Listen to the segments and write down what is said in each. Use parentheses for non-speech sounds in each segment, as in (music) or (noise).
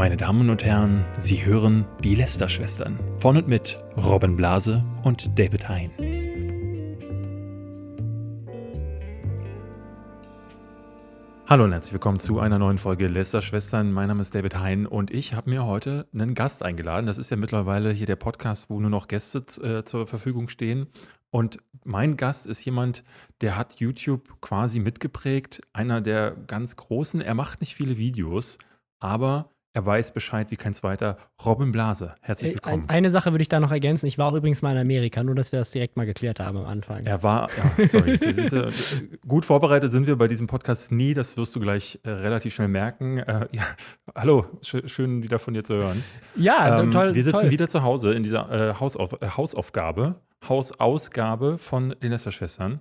Meine Damen und Herren, Sie hören die Lester-Schwestern von und mit Robin Blase und David Hein. Hallo und herzlich willkommen zu einer neuen Folge Lester-Schwestern. Mein Name ist David Hein und ich habe mir heute einen Gast eingeladen. Das ist ja mittlerweile hier der Podcast, wo nur noch Gäste äh, zur Verfügung stehen. Und mein Gast ist jemand, der hat YouTube quasi mitgeprägt. Einer der ganz großen. Er macht nicht viele Videos, aber er weiß Bescheid wie kein zweiter. Robin Blase, herzlich willkommen. Eine Sache würde ich da noch ergänzen. Ich war auch übrigens mal in Amerika, nur dass wir das direkt mal geklärt haben am Anfang. Er war, ja, sorry. ist, äh, gut vorbereitet sind wir bei diesem Podcast nie. Das wirst du gleich äh, relativ schnell merken. Äh, ja, hallo, sch schön wieder von dir zu hören. Ja, ähm, toll. Wir sitzen toll. wieder zu Hause in dieser äh, Hausauf Hausaufgabe, Hausausgabe von den Lester-Schwestern.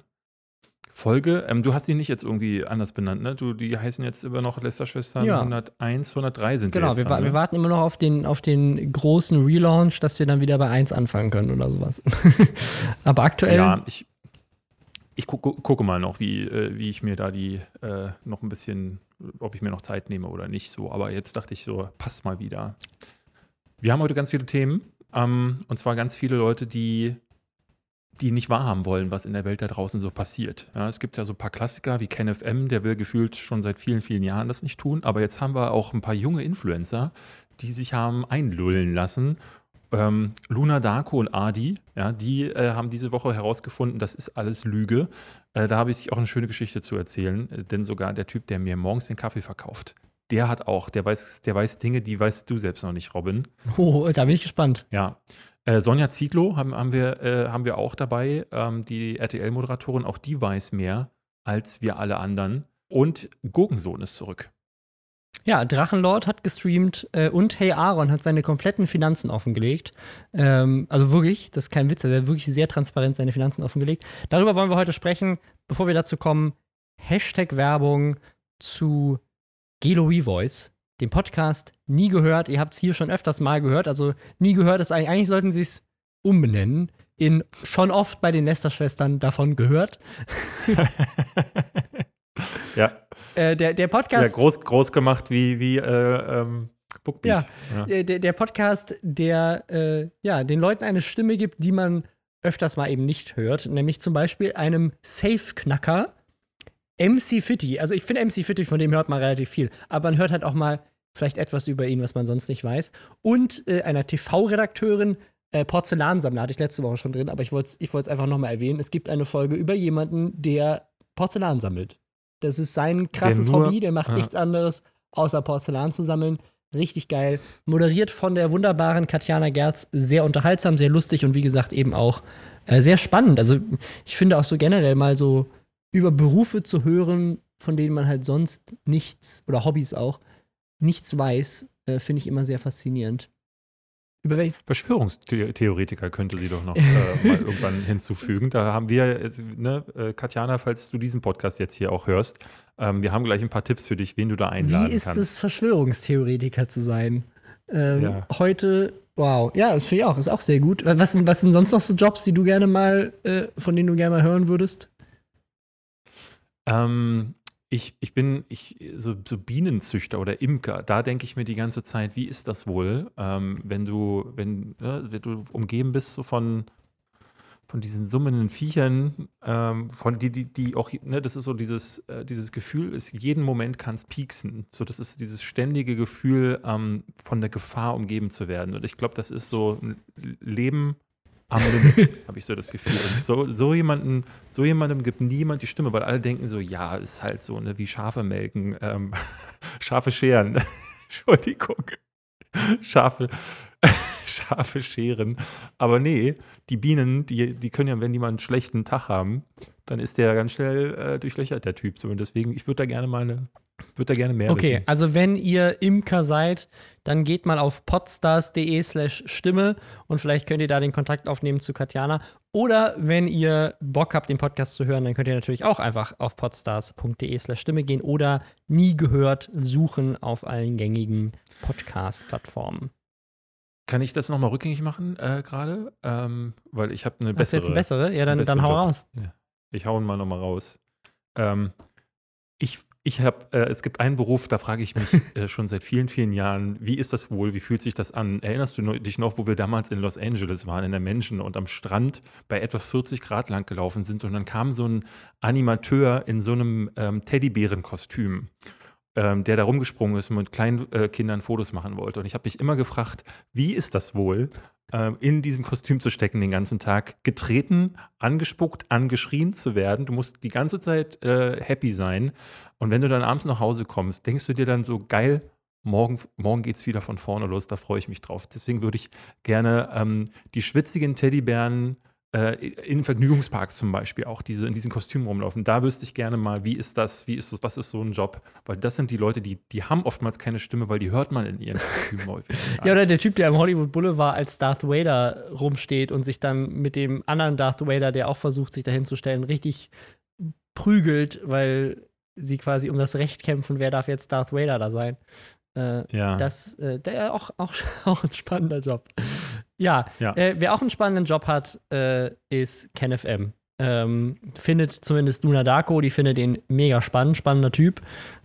Folge. Ähm, du hast die nicht jetzt irgendwie anders benannt, ne? Du, die heißen jetzt immer noch Lester-Schwestern Ja. 101, 103 sind Genau, wir jetzt. wa dann, wir ne? warten immer noch auf den, auf den großen Relaunch, dass wir dann wieder bei 1 anfangen können oder sowas. (laughs) Aber aktuell, Ja, ich, ich gu gucke mal noch, wie, äh, wie ich mir da die äh, noch ein bisschen, ob ich mir noch Zeit nehme oder nicht so. Aber jetzt dachte ich so, passt mal wieder. Wir haben heute ganz viele Themen. Ähm, und zwar ganz viele Leute, die, die nicht wahrhaben wollen, was in der Welt da draußen so passiert. Ja, es gibt ja so ein paar Klassiker wie KenFM, der will gefühlt schon seit vielen, vielen Jahren das nicht tun. Aber jetzt haben wir auch ein paar junge Influencer, die sich haben einlullen lassen ähm, Luna Darko und Adi, ja, die äh, haben diese Woche herausgefunden, das ist alles Lüge. Äh, da habe ich auch eine schöne Geschichte zu erzählen, äh, denn sogar der Typ, der mir morgens den Kaffee verkauft, der hat auch, der weiß, der weiß Dinge, die weißt du selbst noch nicht, Robin. oh, da bin ich gespannt. Ja. Äh, Sonja Zietlow haben, haben, wir, äh, haben wir auch dabei, ähm, die RTL-Moderatorin, auch die weiß mehr als wir alle anderen. Und Gurkensohn ist zurück. Ja, Drachenlord hat gestreamt äh, und Hey Aaron hat seine kompletten Finanzen offengelegt. Ähm, also wirklich, das ist kein Witz, er hat wirklich sehr transparent seine Finanzen offengelegt. Darüber wollen wir heute sprechen. Bevor wir dazu kommen, Hashtag Werbung zu Gelo Revoice, dem Podcast nie gehört. Ihr habt es hier schon öfters mal gehört. Also nie gehört ist eigentlich, eigentlich sollten sie es umbenennen in schon oft bei den Lester-Schwestern davon gehört. (laughs) ja. Äh, der, der Podcast. Ja, groß, groß gemacht wie, wie äh, ähm, Bookbeat. Ja, äh, Der, der Podcast, der äh, ja, den Leuten eine Stimme gibt, die man öfters mal eben nicht hört, nämlich zum Beispiel einem Safe-Knacker, MC Fitty. Also ich finde MC Fitty, von dem hört man relativ viel, aber man hört halt auch mal vielleicht etwas über ihn, was man sonst nicht weiß. Und äh, einer TV-Redakteurin, äh, Porzellansammler, hatte ich letzte Woche schon drin, aber ich wollte es ich wollt's einfach nochmal erwähnen. Es gibt eine Folge über jemanden, der Porzellan sammelt. Das ist sein krasses nur- Hobby, der macht ja. nichts anderes, außer Porzellan zu sammeln. Richtig geil. Moderiert von der wunderbaren Katjana Gerz. Sehr unterhaltsam, sehr lustig und wie gesagt eben auch äh, sehr spannend. Also ich finde auch so generell mal so über Berufe zu hören, von denen man halt sonst nichts oder Hobbys auch nichts weiß, äh, finde ich immer sehr faszinierend. Über welche? Verschwörungstheoretiker könnte sie doch noch äh, mal (laughs) irgendwann hinzufügen. Da haben wir, ne, äh, Katjana, falls du diesen Podcast jetzt hier auch hörst, ähm, wir haben gleich ein paar Tipps für dich, wen du da einladen Wie ist kannst. es, Verschwörungstheoretiker zu sein? Ähm, Ja. Heute, wow, ja, das finde ich auch, ist auch sehr gut. Was sind, was sind sonst noch so Jobs, die du gerne mal, äh, von denen du gerne mal hören würdest? Ähm, ich, ich bin ich, so, so Bienenzüchter oder Imker, da denke ich mir die ganze Zeit, wie ist das wohl, ähm, wenn du, wenn, ne, wenn du umgeben bist so von, von diesen summenden Viechern, ähm, von die, die, die auch, ne, das ist so dieses, äh, dieses Gefühl, ist jeden Moment kann es pieksen. So, das ist dieses ständige Gefühl, ähm, von der Gefahr umgeben zu werden. Und ich glaube, das ist so ein Leben am Limit, (laughs) habe ich so das Gefühl. Und so, so, jemanden, so jemandem gibt niemand die Stimme, weil alle denken so, ja, ist halt so, ne, wie Schafe melken, ähm, (laughs) Schafe scheren. (laughs) Entschuldigung. Schafe, Schafe scheren. Aber nee, die Bienen, die, die können ja, wenn die mal einen schlechten Tag haben, dann ist der ganz schnell äh, durchlöchert, der Typ. So, und deswegen, ich würde da gerne mal eine, würde da gerne mehr Okay, wissen. also wenn ihr Imker seid, dann geht mal auf podstars.de slash Stimme und vielleicht könnt ihr da den Kontakt aufnehmen zu Katjana. Oder wenn ihr Bock habt, den Podcast zu hören, dann könnt ihr natürlich auch einfach auf podstars.de slash Stimme gehen oder nie gehört suchen auf allen gängigen Podcast-Plattformen. Kann ich das nochmal rückgängig machen äh, gerade? Ähm, weil ich habe eine Hast du bessere. jetzt eine bessere? Ja, dann, dann hau Job. raus. Ich hau ihn mal nochmal raus. Ähm, ich, ich habe, äh, es gibt einen Beruf, da frage ich mich (laughs) äh, schon seit vielen, vielen Jahren, wie ist das wohl, wie fühlt sich das an? Erinnerst du dich noch, wo wir damals in Los Angeles waren, in der Menschen und am Strand bei etwa 40 Grad lang gelaufen sind? Und dann kam so ein Animateur in so einem ähm, Teddybärenkostüm ähm, der da rumgesprungen ist und mit kleinen äh, Kindern Fotos machen wollte. Und ich habe mich immer gefragt, wie ist das wohl, äh, in diesem Kostüm zu stecken den ganzen Tag, getreten, angespuckt, angeschrien zu werden. Du musst die ganze Zeit äh, happy sein. Und wenn du dann abends nach Hause kommst, denkst du dir dann so, geil, morgen, morgen geht es wieder von vorne los, da freue ich mich drauf. Deswegen würde ich gerne ähm, die schwitzigen Teddybären in Vergnügungsparks zum Beispiel auch diese, in diesen Kostümen rumlaufen. Da wüsste ich gerne mal, wie ist das, wie ist das, was ist so ein Job? Weil das sind die Leute, die, die haben oftmals keine Stimme, weil die hört man in ihren (laughs) Kostümen häufig. ja, oder der Typ, der am Hollywood Boulevard als Darth Vader rumsteht und sich dann mit dem anderen Darth Vader, der auch versucht, sich dahin zu stellen, richtig prügelt, weil sie quasi um das Recht kämpfen, wer darf jetzt Darth Vader da sein. Äh, ja. Das äh, der auch, auch, (laughs) auch ein spannender Job. Ja, ja. Äh, wer auch einen spannenden Job hat, äh, ist KenFM. Ähm, findet zumindest Luna Darko, die findet ihn mega spannend, spannender Typ.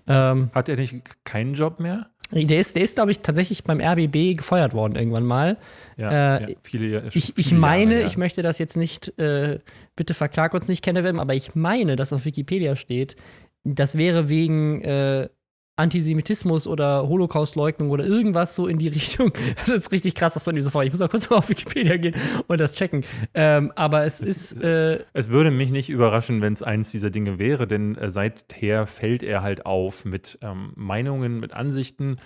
Ähm, hat er nicht keinen Job mehr? Der ist, der ist glaube ich, tatsächlich beim RBB gefeuert worden irgendwann mal. Ja, äh, ja viele, ich, viele ich meine, Jahre, ja. ich möchte das jetzt nicht, äh, bitte verklag uns nicht, KenFM, aber ich meine, dass auf Wikipedia steht, das wäre wegen äh, Antisemitismus oder Holocaustleugnung oder irgendwas so in die (laughs) Richtung. Das ist richtig krass, dass man so vor. Ich muss mal kurz (laughs) auf Wikipedia gehen und das checken. Ähm, aber es, es ist. Äh, es würde mich nicht überraschen, wenn es eins dieser Dinge wäre, denn äh, seither fällt er halt auf mit ähm, Meinungen, mit Ansichten,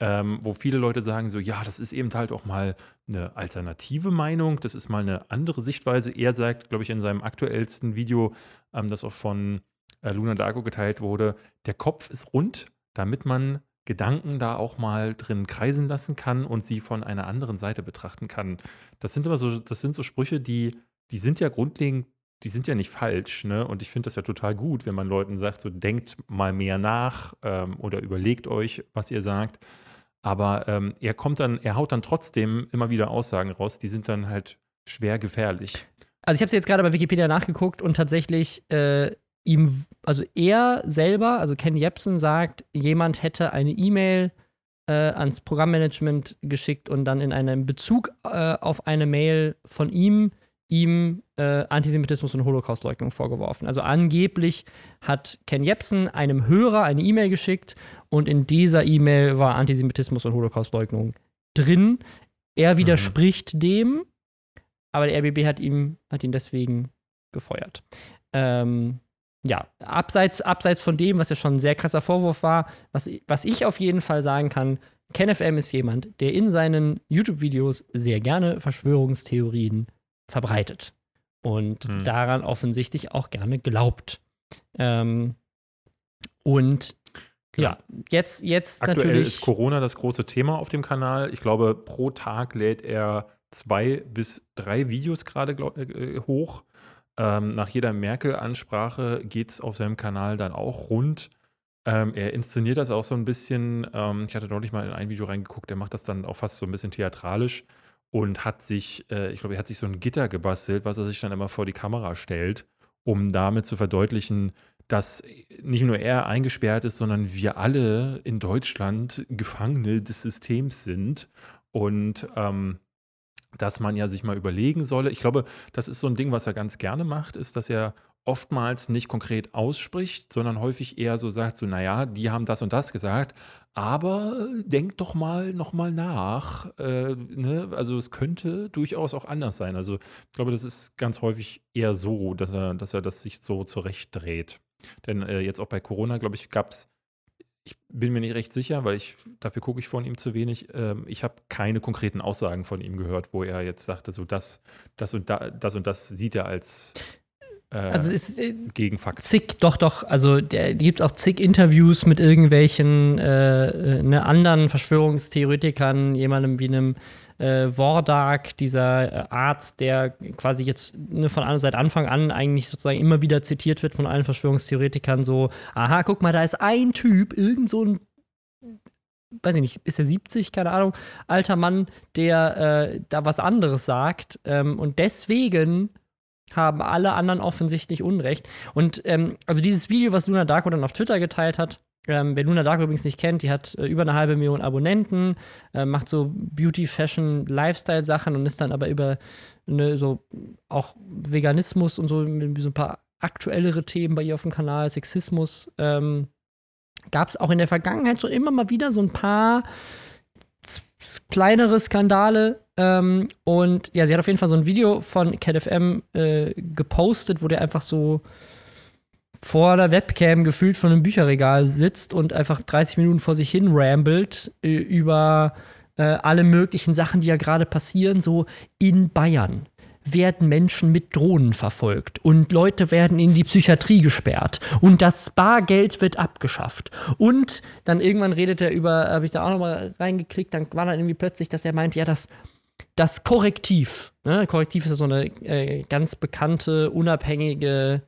ähm, wo viele Leute sagen so, ja, das ist eben halt auch mal eine alternative Meinung, das ist mal eine andere Sichtweise. Er sagt, glaube ich, in seinem aktuellsten Video, ähm, das auch von äh, Luna Darko geteilt wurde, der Kopf ist rund, damit man Gedanken da auch mal drin kreisen lassen kann und sie von einer anderen Seite betrachten kann. Das sind immer so, das sind so Sprüche, die, die sind ja grundlegend, die sind ja nicht falsch, ne? Und ich finde das ja total gut, wenn man Leuten sagt, so denkt mal mehr nach ähm, oder überlegt euch, was ihr sagt. Aber ähm, er kommt dann, er haut dann trotzdem immer wieder Aussagen raus, die sind dann halt schwer gefährlich. Also ich habe es jetzt gerade bei Wikipedia nachgeguckt und tatsächlich äh, ihm, also er selber, also Ken Jebsen sagt, jemand hätte eine E-Mail äh, ans Programmmanagement geschickt und dann in einem Bezug äh, auf eine Mail von ihm ihm äh, Antisemitismus und Holocaustleugnung vorgeworfen. Also angeblich hat Ken Jebsen einem Hörer eine E-Mail geschickt und in dieser E-Mail war Antisemitismus und Holocaustleugnung drin. Er mhm. widerspricht mhm. dem, aber der RBB hat, ihm, hat ihn deswegen gefeuert. Ähm, ja, abseits, abseits von dem, was ja schon ein sehr krasser Vorwurf war, was, was ich auf jeden Fall sagen kann, KenFM ist jemand, der in seinen YouTube-Videos sehr gerne Verschwörungstheorien verbreitet und mhm. daran offensichtlich auch gerne glaubt. Ähm, und genau. ja, jetzt, jetzt Aktuell natürlich. ist Corona das große Thema auf dem Kanal. Ich glaube, pro Tag lädt er zwei bis drei Videos gerade äh, hoch. Ähm, nach jeder Merkel-Ansprache geht es auf seinem Kanal dann auch rund. Ähm, er inszeniert das auch so ein bisschen. Ähm, ich hatte neulich mal in ein Video reingeguckt, er macht das dann auch fast so ein bisschen theatralisch und hat sich, äh, ich glaube, er hat sich so ein Gitter gebastelt, was er sich dann immer vor die Kamera stellt, um damit zu verdeutlichen, dass nicht nur er eingesperrt ist, sondern wir alle in Deutschland Gefangene des Systems sind. Und ähm, dass man ja sich mal überlegen solle. Ich glaube, das ist so ein Ding, was er ganz gerne macht, ist, dass er oftmals nicht konkret ausspricht, sondern häufig eher so sagt, so, naja, die haben das und das gesagt, aber denk doch mal nochmal nach. Äh, ne? Also es könnte durchaus auch anders sein. Also ich glaube, das ist ganz häufig eher so, dass er, dass er das sich so zurechtdreht. Denn äh, jetzt auch bei Corona, glaube ich, gab es ich bin mir nicht recht sicher, weil ich dafür gucke ich von ihm zu wenig. Ähm, ich habe keine konkreten Aussagen von ihm gehört, wo er jetzt sagte, so das, das und da, das und das sieht er als äh, also ist, äh, Gegenfakt. Zig, doch, doch. Also gibt es auch zig Interviews mit irgendwelchen äh, äh, ne, anderen Verschwörungstheoretikern, jemandem wie einem äh, Wardak, dieser äh, Arzt, der quasi jetzt ne, von seit Anfang an eigentlich sozusagen immer wieder zitiert wird von allen Verschwörungstheoretikern, so, aha, guck mal, da ist ein Typ, irgend so ein weiß ich nicht, ist er 70, keine Ahnung, alter Mann, der äh, da was anderes sagt. Ähm, und deswegen haben alle anderen offensichtlich Unrecht. Und ähm, also dieses Video, was Luna Darko dann auf Twitter geteilt hat, Ähm, wer Luna Dark übrigens nicht kennt, die hat äh, über eine halbe Million Abonnenten, äh, macht so Beauty, Fashion, Lifestyle-Sachen und ist dann aber über eine, so auch Veganismus und so, so ein paar aktuellere Themen bei ihr auf dem Kanal, Sexismus. Ähm, Gab es auch in der Vergangenheit schon immer mal wieder so ein paar kleinere Skandale. Ähm, und ja, sie hat auf jeden Fall so ein Video von CatFM äh, gepostet, wo der einfach so vor der Webcam gefühlt von einem Bücherregal sitzt und einfach 30 Minuten vor sich hin rambelt äh, über äh, alle möglichen Sachen, die ja gerade passieren, so in Bayern werden Menschen mit Drohnen verfolgt und Leute werden in die Psychiatrie gesperrt und das Bargeld wird abgeschafft. Und dann irgendwann redet er über, habe ich da auch nochmal reingeklickt, dann war dann irgendwie plötzlich, dass er meint, ja, das, das Korrektiv, ne? Korrektiv ist ja so eine äh, ganz bekannte, unabhängige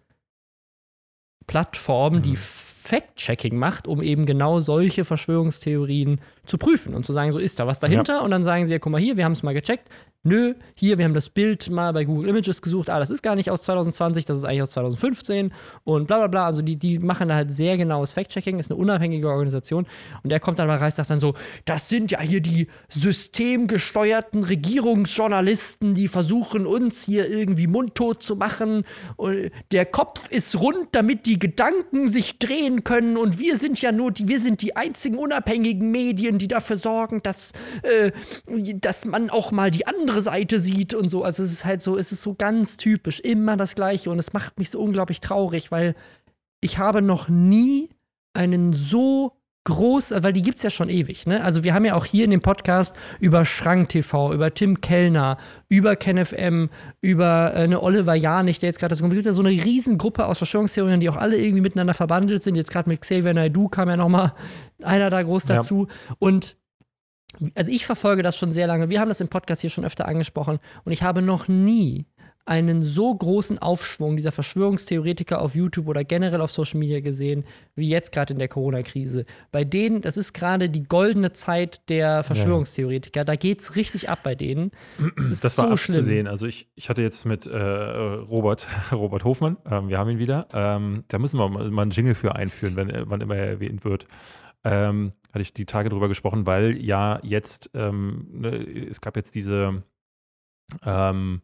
Plattform, mhm. die Fact-Checking macht, um eben genau solche Verschwörungstheorien zu prüfen und zu sagen, so ist da was dahinter. Ja. Und dann sagen sie, ja, guck mal hier, wir haben es mal gecheckt, nö, hier, wir haben das Bild mal bei Google Images gesucht, ah, das ist gar nicht aus 2020, das ist eigentlich aus 2015 und bla bla bla. Also die, die machen da halt sehr genaues Fact-Checking, ist eine unabhängige Organisation und der kommt dann mal rein sagt dann so, das sind ja hier die systemgesteuerten Regierungsjournalisten, die versuchen uns hier irgendwie mundtot zu machen. Und der Kopf ist rund, damit die Gedanken sich drehen können und wir sind ja nur die, wir sind die einzigen unabhängigen Medien, die dafür sorgen, dass, äh, dass man auch mal die anderen andere Seite sieht und so. Also es ist halt so, es ist so ganz typisch, immer das Gleiche und es macht mich so unglaublich traurig, weil ich habe noch nie einen so groß, weil die gibt es ja schon ewig, ne? Also wir haben ja auch hier in dem Podcast über Schrank TV, über Tim Kellner, über KenFM, über äh, eine Oliver Janich, der jetzt gerade gibt ja so eine Riesengruppe aus Verschwörungstheorien, die auch alle irgendwie miteinander verbandelt sind. Jetzt gerade mit Xavier Naidoo kam ja noch mal einer da groß dazu. Ja. Und also ich verfolge das schon sehr lange. Wir haben das im Podcast hier schon öfter angesprochen und ich habe noch nie einen so großen Aufschwung dieser Verschwörungstheoretiker auf YouTube oder generell auf Social Media gesehen, wie jetzt gerade in der Corona-Krise. Bei denen, das ist gerade die goldene Zeit der Verschwörungstheoretiker. Da geht es richtig ab bei denen. Das, das war so abzusehen. Also ich, ich hatte jetzt mit äh, Robert, (laughs) Robert Hofmann, ähm, wir haben ihn wieder. Ähm, da müssen wir mal, mal einen Jingle für einführen, wenn, wann immer er erwähnt wird. Ähm, hatte ich die Tage drüber gesprochen, weil ja jetzt, ähm, ne, es gab jetzt diese, ähm,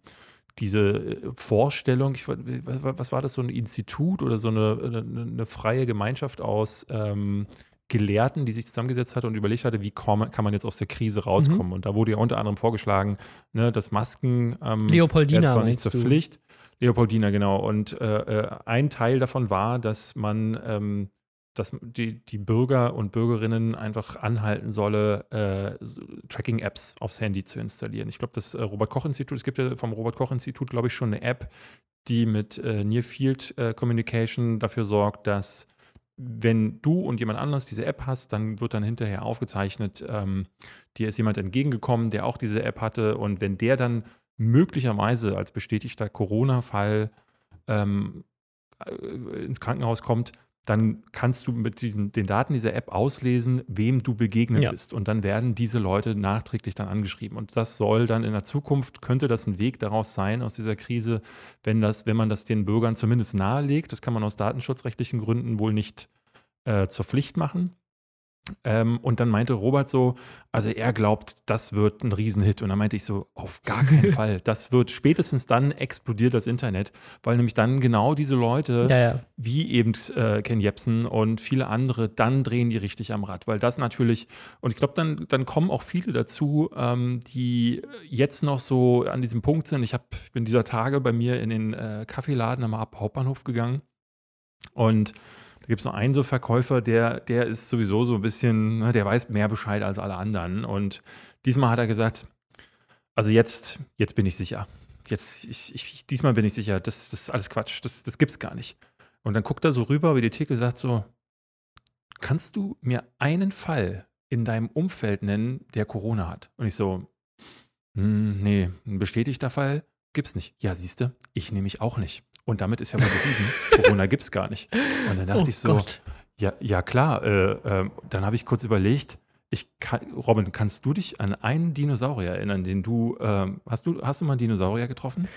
diese Vorstellung, ich, was war das, so ein Institut oder so eine, eine, eine freie Gemeinschaft aus ähm, Gelehrten, die sich zusammengesetzt hat und überlegt hatte, wie kann man jetzt aus der Krise mhm. rauskommen. Mhm. Und da wurde ja unter anderem vorgeschlagen, ne, dass Masken ähm, Leopoldina zwar nicht zur du? Pflicht. Leopoldina, genau. Und äh, äh, ein Teil davon war, dass man ähm, dass die, die Bürger und Bürgerinnen einfach anhalten solle, äh, Tracking-Apps aufs Handy zu installieren. Ich glaube, das äh, Robert-Koch-Institut, es gibt ja vom Robert-Koch-Institut, glaube ich, schon eine App, die mit äh, Near-Field äh, Communication dafür sorgt, dass wenn du und jemand anderes diese App hast, dann wird dann hinterher aufgezeichnet, ähm, dir ist jemand entgegengekommen, der auch diese App hatte. Und wenn der dann möglicherweise als bestätigter Corona-Fall ähm, äh, ins Krankenhaus kommt, dann kannst du mit diesen, den Daten dieser App auslesen, wem du begegnet ja. bist. Und dann werden diese Leute nachträglich dann angeschrieben. Und das soll dann in der Zukunft, könnte das ein Weg daraus sein, aus dieser Krise, wenn, das, wenn man das den Bürgern zumindest nahelegt. Das kann man aus datenschutzrechtlichen Gründen wohl nicht äh, zur Pflicht machen. Ähm, und dann meinte Robert so, also er glaubt, das wird ein Riesenhit. Und dann meinte ich so, auf gar keinen (laughs) Fall. Das wird spätestens dann explodiert das Internet, weil nämlich dann genau diese Leute, ja, ja. wie eben äh, Ken Jebsen und viele andere, dann drehen die richtig am Rad. Weil das natürlich, und ich glaube, dann, dann kommen auch viele dazu, ähm, die jetzt noch so an diesem Punkt sind. Ich, hab, ich bin dieser Tage bei mir in den äh, Kaffeeladen am Hauptbahnhof gegangen und da gibt es noch einen so Verkäufer, der, der ist sowieso so ein bisschen, ne, der weiß mehr Bescheid als alle anderen. Und diesmal hat er gesagt, also jetzt, jetzt bin ich sicher. Jetzt, ich, ich, diesmal bin ich sicher, das, das ist alles Quatsch, das, das gibt's gar nicht. Und dann guckt er so rüber über die Theke und sagt so, kannst du mir einen Fall in deinem Umfeld nennen, der Corona hat? Und ich so, hm, nee, ein bestätigter Fall gibt's nicht. Ja, siehste, ich nehme mich auch nicht. Und damit ist ja mal bewiesen, Corona gibt es gar nicht. Und dann dachte oh ich so, Gott. ja, ja klar, äh, äh, dann habe ich kurz überlegt, ich kann, Robin, kannst du dich an einen Dinosaurier erinnern, den du, äh, hast du, hast du mal einen Dinosaurier getroffen?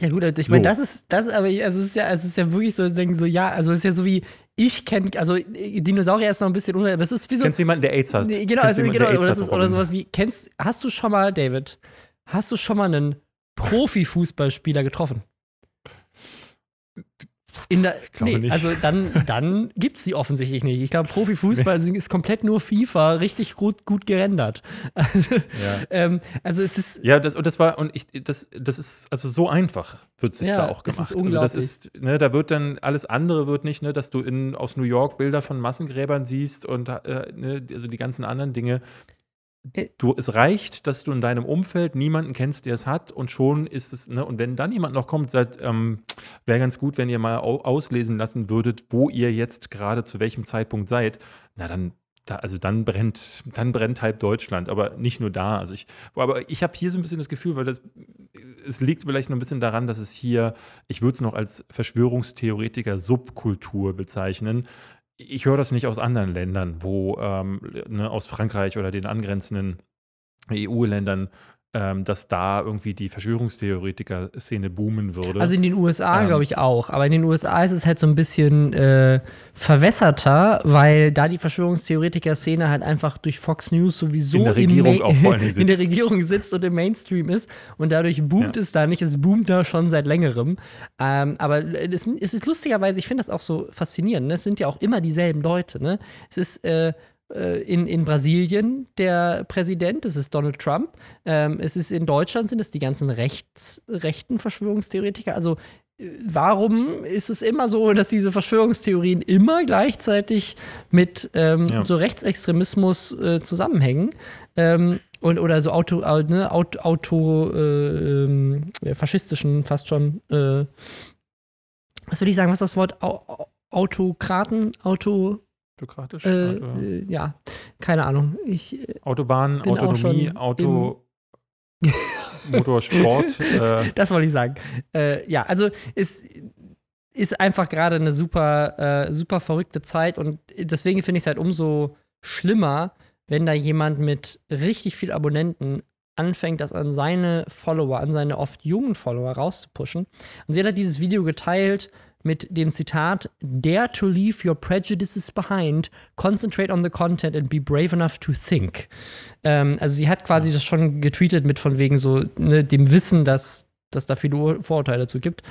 Ja gut, ich so. meine, das ist, das aber, also es ist ja, es ist ja wirklich so, denken so, ja, also es ist ja so wie, ich kenne, also äh, Dinosaurier ist noch ein bisschen unter, das ist wie so. Kennst du jemanden, der AIDS hat? Nee, genau, also, genau, jemanden, der oder, ist, oder sowas wie, kennst, hast du schon mal, David, hast du schon mal einen Profifußballspieler getroffen? In der, Ich glaube nee, nicht. also dann, dann (laughs) gibt es die offensichtlich nicht. Ich glaube, Profifußball ist komplett nur FIFA, richtig gut, gut gerendert. (laughs) Also, Ja. ähm, also es ist, Ja, das, und das war, und ich, das, das ist also so einfach, wird sich Ja, da auch gemacht. also das ist, ne, da wird dann alles andere wird nicht, ne, dass du in, aus New York Bilder von Massengräbern siehst und äh, ne, also die ganzen anderen Dinge. Äh. Du, es reicht, dass du in deinem Umfeld niemanden kennst, der es hat, und schon ist es, ne, und wenn dann jemand noch kommt, sagt, ähm, wäre ganz gut, wenn ihr mal au auslesen lassen würdet, wo ihr jetzt gerade zu welchem Zeitpunkt seid, na dann, da, also dann brennt, dann brennt halb Deutschland, aber nicht nur da. Also ich, aber ich habe hier so ein bisschen das Gefühl, weil das, es liegt vielleicht noch ein bisschen daran, dass es hier, ich würde es noch als Verschwörungstheoretiker Subkultur bezeichnen. Ich höre das nicht aus anderen Ländern, wo ähm, ne, aus Frankreich oder den angrenzenden EU-Ländern, ähm, dass da irgendwie die Verschwörungstheoretiker-Szene boomen würde. Also in den USA Ähm. glaube ich auch, aber in den USA ist es halt so ein bisschen äh, verwässerter, weil da die Verschwörungstheoretiker-Szene halt einfach durch Fox News sowieso In der Regierung auch vor Dingen (laughs) in der sitzt. Regierung sitzt und im Mainstream ist und dadurch boomt Ja. es da nicht, es boomt da schon seit längerem. Ähm, aber es, es ist lustigerweise, ich finde das auch so faszinierend, ne? es sind ja auch immer dieselben Leute. Ne? Es ist äh, in, in Brasilien der Präsident, es ist Donald Trump. Ähm, es ist in Deutschland sind es die ganzen rechts, rechten Verschwörungstheoretiker. Also äh, warum ist es immer so, dass diese Verschwörungstheorien immer gleichzeitig mit ähm, Ja. so Rechtsextremismus äh, zusammenhängen? Ähm, und, oder so Auto, au- ne, Auto, Auto äh, ähm, faschistischen fast schon, äh, was würde ich sagen, was ist das Wort? Au, Au- Autokraten, Auto, Bürokratisch? äh, äh, ja, keine Ahnung. Ich, äh, Autobahn, Autonomie, Auto, (laughs) (laughs) Motorsport. äh, das wollte ich sagen. Äh, ja, also es ist einfach gerade eine super, äh, super verrückte Zeit und deswegen finde ich es halt umso schlimmer, wenn da jemand mit richtig viel Abonnenten anfängt, das an seine Follower, an seine oft jungen Follower rauszupushen. Und sie hat halt dieses Video geteilt mit dem Zitat: Dare to leave your prejudices behind, concentrate on the content and be brave enough to think. Ähm, also sie hat quasi das schon getweetet mit von wegen so ne, dem Wissen, dass dass da viele Ur- Vorurteile dazu gibt.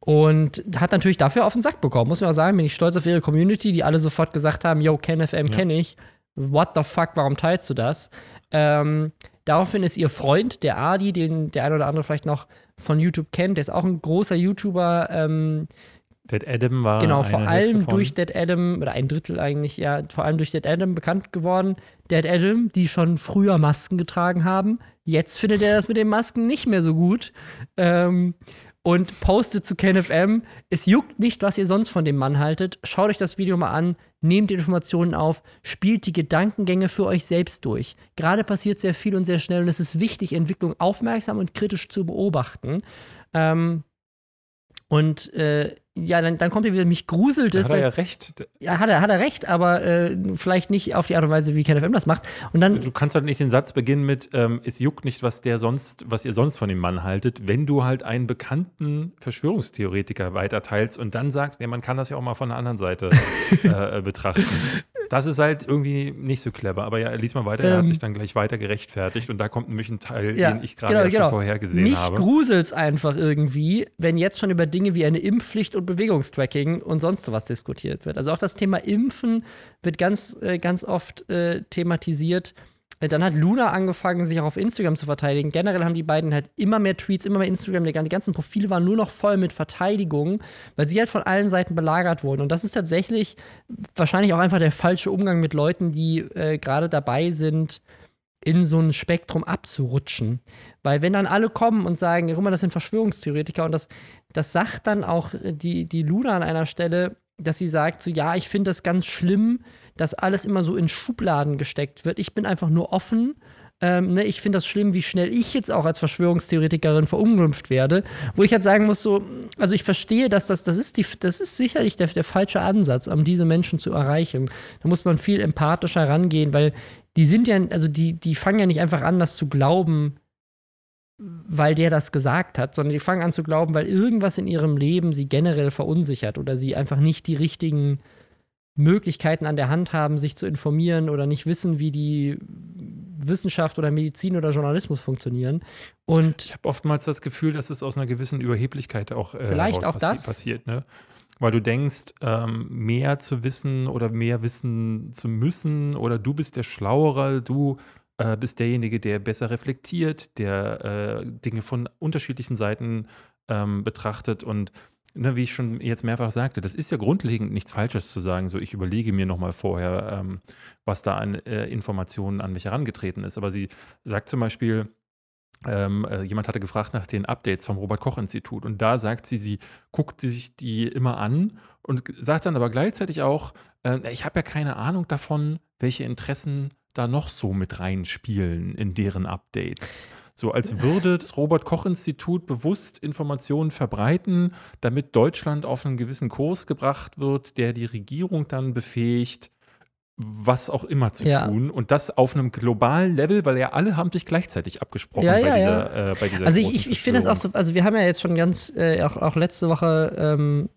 Und hat natürlich dafür auf den Sack bekommen, muss man auch sagen. Bin ich stolz auf ihre Community, die alle sofort gesagt haben: Yo, KenFM Ja. kenne ich. What the fuck, warum teilst du das? Ähm, daraufhin ist ihr Freund, der Adi, den der ein oder andere vielleicht noch von YouTube kennt, der ist auch ein großer YouTuber, ähm, Dead Adam war Genau, vor allem durch Dead Adam, oder ein Drittel eigentlich, ja, vor allem durch Dead Adam bekannt geworden. Dead Adam, die schon früher Masken getragen haben. Jetzt findet er das mit den Masken nicht mehr so gut. Ähm, und postet zu KenFM, es juckt nicht, was ihr sonst von dem Mann haltet. Schaut euch das Video mal an, nehmt die Informationen auf, spielt die Gedankengänge für euch selbst durch. Gerade passiert sehr viel und sehr schnell und es ist wichtig, Entwicklung aufmerksam und kritisch zu beobachten. Ähm, und äh, ja, dann, dann kommt er wieder, mich gruselt es. hat er ja recht. Ja, hat er, hat er recht, aber äh, vielleicht nicht auf die Art und Weise, wie KenFM das macht. Und dann, Du kannst halt nicht den Satz beginnen mit, ähm, es juckt nicht, was der sonst, was ihr sonst von dem Mann haltet, wenn du halt einen bekannten Verschwörungstheoretiker weiterteilst und dann sagst, ja, man kann das ja auch mal von der anderen Seite (laughs) äh, betrachten. Das ist halt irgendwie nicht so clever. Aber ja, lies mal weiter, er hat Ähm. sich dann gleich weiter gerechtfertigt und da kommt nämlich ein Teil, Ja, den ich gerade genau, ja schon genau. vorher gesehen mich habe. gruselt's einfach irgendwie, wenn jetzt schon über Dinge wie eine Impfpflicht und Bewegungstracking und sonst was diskutiert wird. Also auch das Thema Impfen wird ganz, äh, ganz oft äh, thematisiert. Äh, Dann hat Luna angefangen, sich auch auf Instagram zu verteidigen. Generell haben die beiden halt immer mehr Tweets, immer mehr Instagram. Die gan- die ganzen Profile waren nur noch voll mit Verteidigungen, weil sie halt von allen Seiten belagert wurden. Und das ist tatsächlich wahrscheinlich auch einfach der falsche Umgang mit Leuten, die äh, gerade dabei sind, in so ein Spektrum abzurutschen. Weil wenn dann alle kommen und sagen, guck mal, das sind Verschwörungstheoretiker und das, das sagt dann auch die, die Luna an einer Stelle, dass sie sagt, so ja, ich finde das ganz schlimm, dass alles immer so in Schubladen gesteckt wird. Ich bin einfach nur offen. Ähm, ne, ich finde das schlimm, wie schnell ich jetzt auch als Verschwörungstheoretikerin verunglimpft werde. Wo ich halt sagen muss, so, also ich verstehe, dass das, das ist die, das ist sicherlich der, der falsche Ansatz, um diese Menschen zu erreichen. Da muss man viel empathischer rangehen, weil die sind ja, also die, die fangen ja nicht einfach an, das zu glauben, weil der das gesagt hat, sondern die fangen an zu glauben, weil irgendwas in ihrem Leben sie generell verunsichert oder sie einfach nicht die richtigen Möglichkeiten an der Hand haben, sich zu informieren oder nicht wissen, wie die Wissenschaft oder Medizin oder Journalismus funktionieren. Und ich habe oftmals das Gefühl, dass es aus einer gewissen Überheblichkeit auch, äh, vielleicht auch passi das passiert. Ne? Weil du denkst, ähm, mehr zu wissen oder mehr wissen zu müssen oder du bist der Schlauere, du äh, bist derjenige, der besser reflektiert, der äh, Dinge von unterschiedlichen Seiten ähm, betrachtet und ne, wie ich schon jetzt mehrfach sagte, das ist ja grundlegend nichts Falsches zu sagen, so ich überlege mir nochmal vorher, ähm, was da an äh, Informationen an mich herangetreten ist. Aber sie sagt zum Beispiel, ähm, äh, jemand hatte gefragt nach den Updates vom Robert-Koch-Institut und da sagt sie, sie guckt sich die immer an und sagt dann aber gleichzeitig auch, äh, ich habe ja keine Ahnung davon, welche Interessen da noch so mit reinspielen in deren Updates. So als würde das Robert-Koch-Institut bewusst Informationen verbreiten, damit Deutschland auf einen gewissen Kurs gebracht wird, der die Regierung dann befähigt, was auch immer zu ja. tun und das auf einem globalen Level, weil ja alle haben sich gleichzeitig abgesprochen ja, bei, ja, dieser, äh, bei dieser Also ich, ich, finde es auch so, also wir haben ja jetzt schon ganz, äh, auch, auch letzte Woche ähm,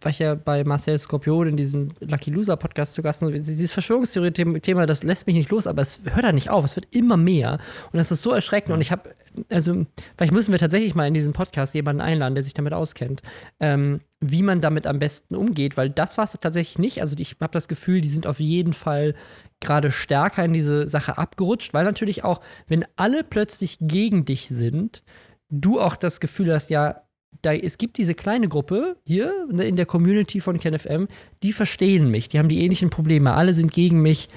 war ich ja bei Marcel Skorpion in diesem Lucky Loser Podcast zu Gast. Dieses Verschwörungstheorie-Thema, das lässt mich nicht los, aber es hört da nicht auf, es wird immer mehr und das ist so erschreckend und ich habe, also vielleicht müssen wir tatsächlich mal in diesem Podcast jemanden einladen, der sich damit auskennt. Ähm, wie man damit am besten umgeht, weil das war es tatsächlich nicht. Also ich habe das Gefühl, die sind auf jeden Fall gerade stärker in diese Sache abgerutscht, weil natürlich auch, wenn alle plötzlich gegen dich sind, du auch das Gefühl hast, ja, da, es gibt diese kleine Gruppe hier ne, in der Community von KenFM, die verstehen mich, die haben die ähnlichen Probleme, alle sind gegen mich.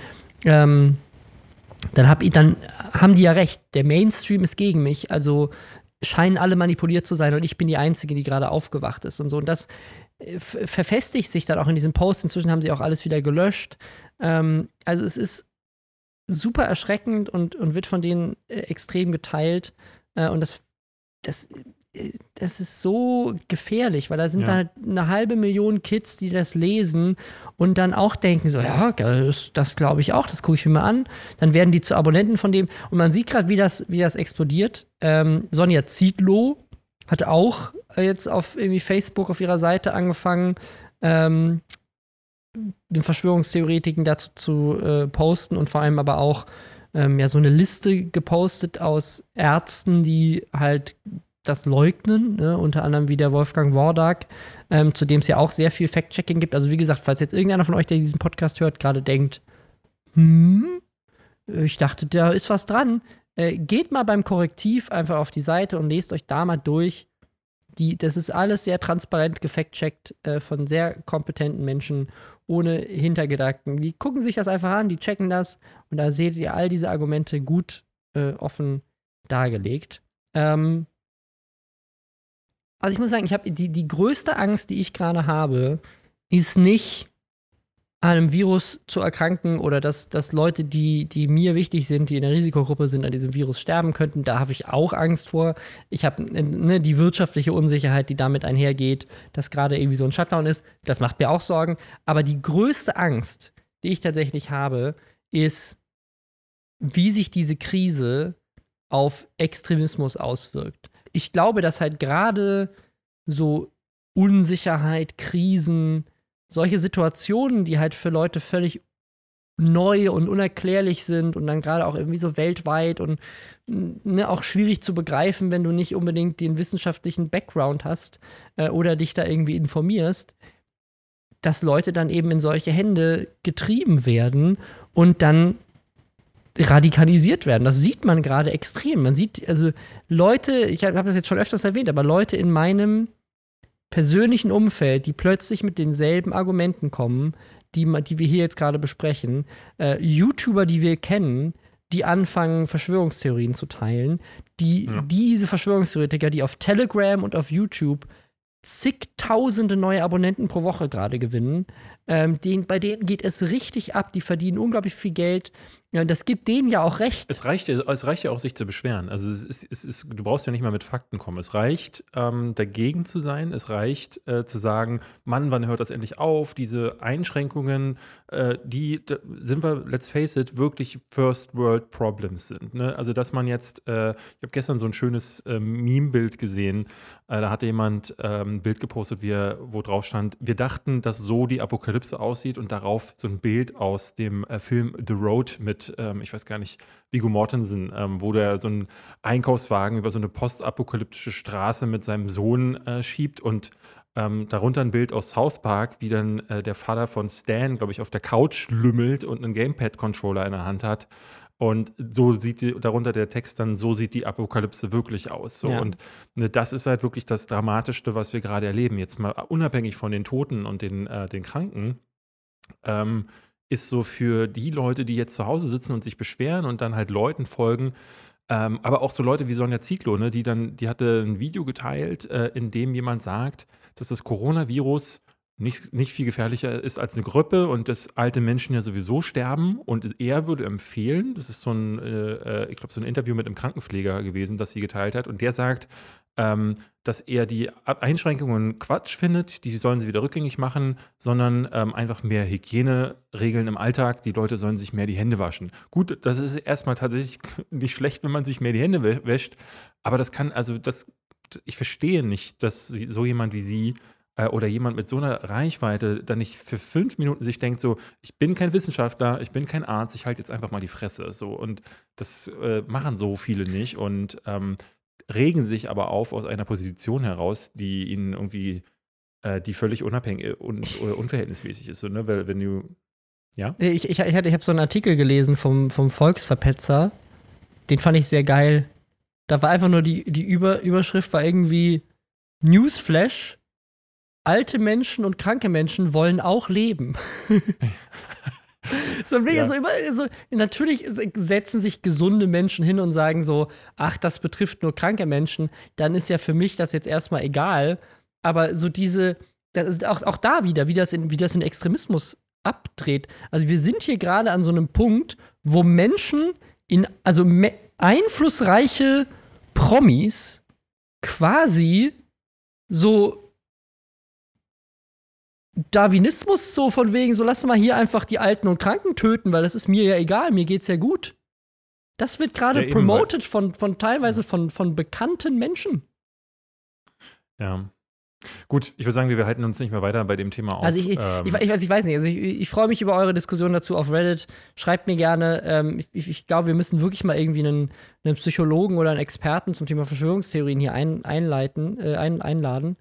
Ähm, dann, hab ich, dann haben die ja recht, der Mainstream ist gegen mich, also scheinen alle manipuliert zu sein und ich bin die Einzige, die gerade aufgewacht ist und so. Und das äh, verfestigt sich dann auch in diesem Post. Inzwischen haben sie auch alles wieder gelöscht. Ähm, also es ist super erschreckend und, und wird von denen äh, extrem geteilt. Äh, und das, das das ist so gefährlich, weil da sind ja. halt eine halbe Million Kids, die das lesen und dann auch denken so, ja, das, das glaube ich auch, das gucke ich mir mal an. Dann werden die zu Abonnenten von dem und man sieht gerade, wie das, wie das explodiert. Ähm, Sonja Zietlow hat auch jetzt auf irgendwie Facebook auf ihrer Seite angefangen, ähm, den Verschwörungstheoretiken dazu zu äh, posten und vor allem aber auch ähm, ja so eine Liste gepostet aus Ärzten, die halt das leugnen, ne? unter anderem wie der Wolfgang Wordak, ähm, zu dem es ja auch sehr viel Fact-Checking gibt. Also wie gesagt, falls jetzt irgendeiner von euch, der diesen Podcast hört, gerade denkt, hm, ich dachte, da ist was dran, äh, geht mal beim Korrektiv einfach auf die Seite und lest euch da mal durch. Die, das ist alles sehr transparent gefact-checkt äh, von sehr kompetenten Menschen ohne Hintergedanken. Die gucken sich das einfach an, die checken das und da seht ihr all diese Argumente gut äh, offen dargelegt. Ähm, also ich muss sagen, ich habe die, die größte Angst, die ich gerade habe, ist nicht an einem Virus zu erkranken oder dass, dass Leute, die, die mir wichtig sind, die in der Risikogruppe sind, an diesem Virus sterben könnten. Da habe ich auch Angst vor. Ich habe ne, die wirtschaftliche Unsicherheit, die damit einhergeht, dass gerade irgendwie so ein Shutdown ist. Das macht mir auch Sorgen. Aber die größte Angst, die ich tatsächlich habe, ist, wie sich diese Krise auf Extremismus auswirkt ich glaube, dass halt gerade so Unsicherheit, Krisen, solche Situationen, die halt für Leute völlig neu und unerklärlich sind und dann gerade auch irgendwie so weltweit und ne, auch schwierig zu begreifen, wenn du nicht unbedingt den wissenschaftlichen Background hast äh, oder dich da irgendwie informierst, dass Leute dann eben in solche Hände getrieben werden und dann radikalisiert werden. Das sieht man gerade extrem. Man sieht, also Leute, ich habe das jetzt schon öfters erwähnt, aber Leute in meinem persönlichen Umfeld, die plötzlich mit denselben Argumenten kommen, die, die wir hier jetzt gerade besprechen, äh, YouTuber, die wir kennen, die anfangen, Verschwörungstheorien zu teilen, die ja. diese Verschwörungstheoretiker, die auf Telegram und auf YouTube zigtausende neue Abonnenten pro Woche gerade gewinnen. Ähm, den, bei denen geht es richtig ab. Die verdienen unglaublich viel Geld Ja, das gibt denen ja auch recht. Es reicht, es reicht ja auch, sich zu beschweren. Also es ist, es ist, du brauchst ja nicht mal mit Fakten kommen. Es reicht, ähm, dagegen zu sein. Es reicht, äh, zu sagen, Mann, wann hört das endlich auf? Diese Einschränkungen, äh, die, sind wir, let's face it, wirklich First World Problems sind. Ne? Also dass man jetzt, äh, ich habe gestern so ein schönes äh, Meme-Bild gesehen. Äh, da hatte jemand ähm, ein Bild gepostet, wie wo drauf stand, wir dachten, dass so die Apokalypse aussieht und darauf so ein Bild aus dem äh, Film The Road mit, ähm, ich weiß gar nicht, Viggo Mortensen, ähm, wo der so einen Einkaufswagen über so eine postapokalyptische Straße mit seinem Sohn äh, schiebt und ähm, darunter ein Bild aus South Park, wie dann äh, der Vater von Stan, glaube ich, auf der Couch lümmelt und einen Gamepad-Controller in der Hand hat. Und so sieht die, darunter der Text dann, so sieht die Apokalypse wirklich aus. So. Ja. Und ne, das ist halt wirklich das Dramatischste, was wir gerade erleben. Jetzt mal unabhängig von den Toten und den, äh, den Kranken, ähm, ist so für die Leute, die jetzt zu Hause sitzen und sich beschweren und dann halt Leuten folgen, ähm, aber auch so Leute wie Sonja Zieglo, ne, die dann, die hatte ein Video geteilt, äh, in dem jemand sagt, dass das Coronavirus nicht, nicht viel gefährlicher ist als eine Grippe und dass alte Menschen ja sowieso sterben. Und er würde empfehlen, das ist so ein, äh, äh, ich glaube, so ein Interview mit einem Krankenpfleger gewesen, das sie geteilt hat. Und der sagt, ähm, dass er die Einschränkungen Quatsch findet, die sollen sie wieder rückgängig machen, sondern ähm, einfach mehr Hygieneregeln im Alltag. Die Leute sollen sich mehr die Hände waschen. Gut, das ist erstmal tatsächlich (laughs) nicht schlecht, wenn man sich mehr die Hände wä- wäscht, aber das kann, also das, ich verstehe nicht, dass so jemand wie sie äh, oder jemand mit so einer Reichweite dann nicht für fünf Minuten sich denkt, so, ich bin kein Wissenschaftler, ich bin kein Arzt, ich halte jetzt einfach mal die Fresse. So, und das äh, machen so viele nicht und ähm, regen sich aber auf aus einer Position heraus, die ihnen irgendwie, äh, die völlig unabhängig und oder unverhältnismäßig ist. So, ne? Weil, wenn du, ja, Ich, ich, ich habe so einen Artikel gelesen vom, vom Volksverpetzer. Den fand ich sehr geil. Da war einfach nur die, die Über, Überschrift war irgendwie Newsflash. Alte Menschen und kranke Menschen wollen auch leben. (laughs) (laughs) (laughs) so, Ja. so, immer, so, natürlich setzen sich gesunde Menschen hin und sagen so, ach, das betrifft nur kranke Menschen. Dann ist ja für mich das jetzt erstmal egal. Aber so diese, das, auch, auch da wieder, wie das, in, wie das in Extremismus abdreht. Also wir sind hier gerade an so einem Punkt, wo Menschen in, also me- einflussreiche Promis quasi so Darwinismus so von wegen, so lass mal hier einfach die Alten und Kranken töten, weil das ist mir ja egal, mir geht's ja gut. Das wird gerade Ja, promoted von, von teilweise von, von bekannten Menschen. ja. Gut, ich würde sagen, wir halten uns nicht mehr weiter bei dem Thema auf. Also ich, ich, Ähm, ich, ich, weiß, ich weiß nicht, also ich, freue mich über eure Diskussion dazu auf Reddit. Schreibt mir gerne. Ähm, ich glaube, wir müssen wirklich mal irgendwie einen, einen Psychologen oder einen Experten zum Thema Verschwörungstheorien hier ein, einleiten, äh, ein, einladen,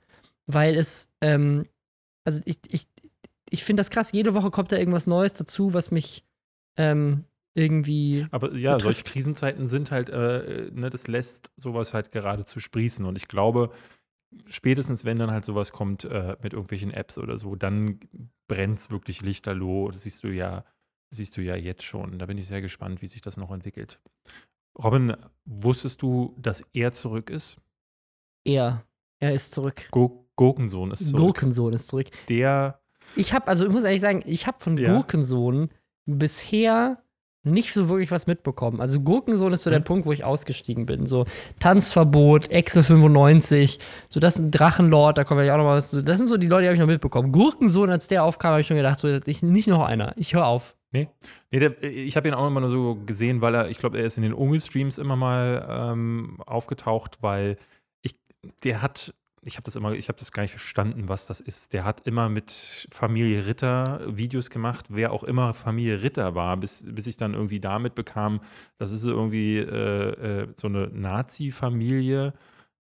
weil es, ähm, also ich, ich, ich finde das krass. Jede Woche kommt da irgendwas Neues dazu, was mich ähm, irgendwie. Aber ja, betrifft. solche Krisenzeiten sind halt, äh, ne, das lässt sowas halt geradezu sprießen. Und ich glaube, spätestens wenn dann halt sowas kommt äh, mit irgendwelchen Apps oder so, dann brennt es wirklich lichterloh. Das siehst du ja, siehst du ja jetzt schon. Da bin ich sehr gespannt, wie sich das noch entwickelt. Robin, wusstest du, dass er zurück ist? Er, er ist zurück. Go Gurkensohn ist zurück. Gurkensohn ist zurück. Der, Ich habe, also ich muss ehrlich sagen, ich habe von Ja. Gurkensohn bisher nicht so wirklich was mitbekommen. Also Gurkensohn ist so der Hm. Punkt, wo ich ausgestiegen bin. So Tanzverbot, Excel 95, so das ist ein Drachenlord, da kommen wir ja auch noch mal was zu. Das sind so die Leute, die habe ich noch mitbekommen. Gurkensohn, als der aufkam, habe ich schon gedacht, so, ich, nicht noch einer. Ich höre auf. Nee, nee der, ich habe ihn auch immer nur so gesehen, weil er, ich glaube, er ist in den Umi-Streams immer mal ähm, aufgetaucht, weil ich, der hat, ich habe das immer, ich habe das gar nicht verstanden, was das ist. Der hat immer mit Familie Ritter Videos gemacht, wer auch immer Familie Ritter war, bis, bis ich dann irgendwie damit bekam, das ist irgendwie äh, äh, so eine Nazi-Familie,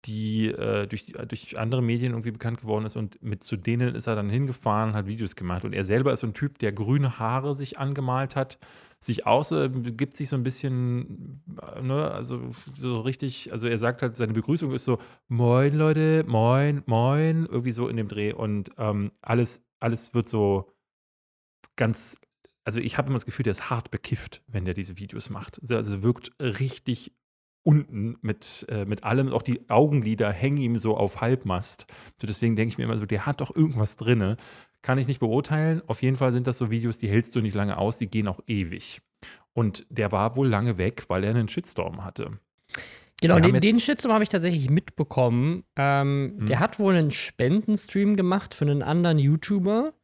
die äh, durch, durch andere Medien irgendwie bekannt geworden ist und mit zu denen ist er dann hingefahren hat Videos gemacht. Und er selber ist so ein Typ, der grüne Haare sich angemalt hat, sich aus, äh, gibt sich so ein bisschen, äh, ne, also so richtig, also er sagt halt, seine Begrüßung ist so, moin Leute, moin, moin, irgendwie so in dem Dreh und ähm, alles, alles wird so ganz, also ich habe immer das Gefühl, der ist hart bekifft, wenn der diese Videos macht. Also also wirkt richtig unten mit, äh, mit allem, auch die Augenlider hängen ihm so auf Halbmast. So deswegen denke ich mir immer so, der hat doch irgendwas drinne. Kann ich nicht beurteilen. Auf jeden Fall sind das so Videos, die hältst du nicht lange aus, die gehen auch ewig. Und der war wohl lange weg, weil er einen Shitstorm hatte. Genau, den, den Shitstorm habe ich tatsächlich mitbekommen. Ähm, hm. Der hat wohl einen Spendenstream gemacht für einen anderen YouTuber.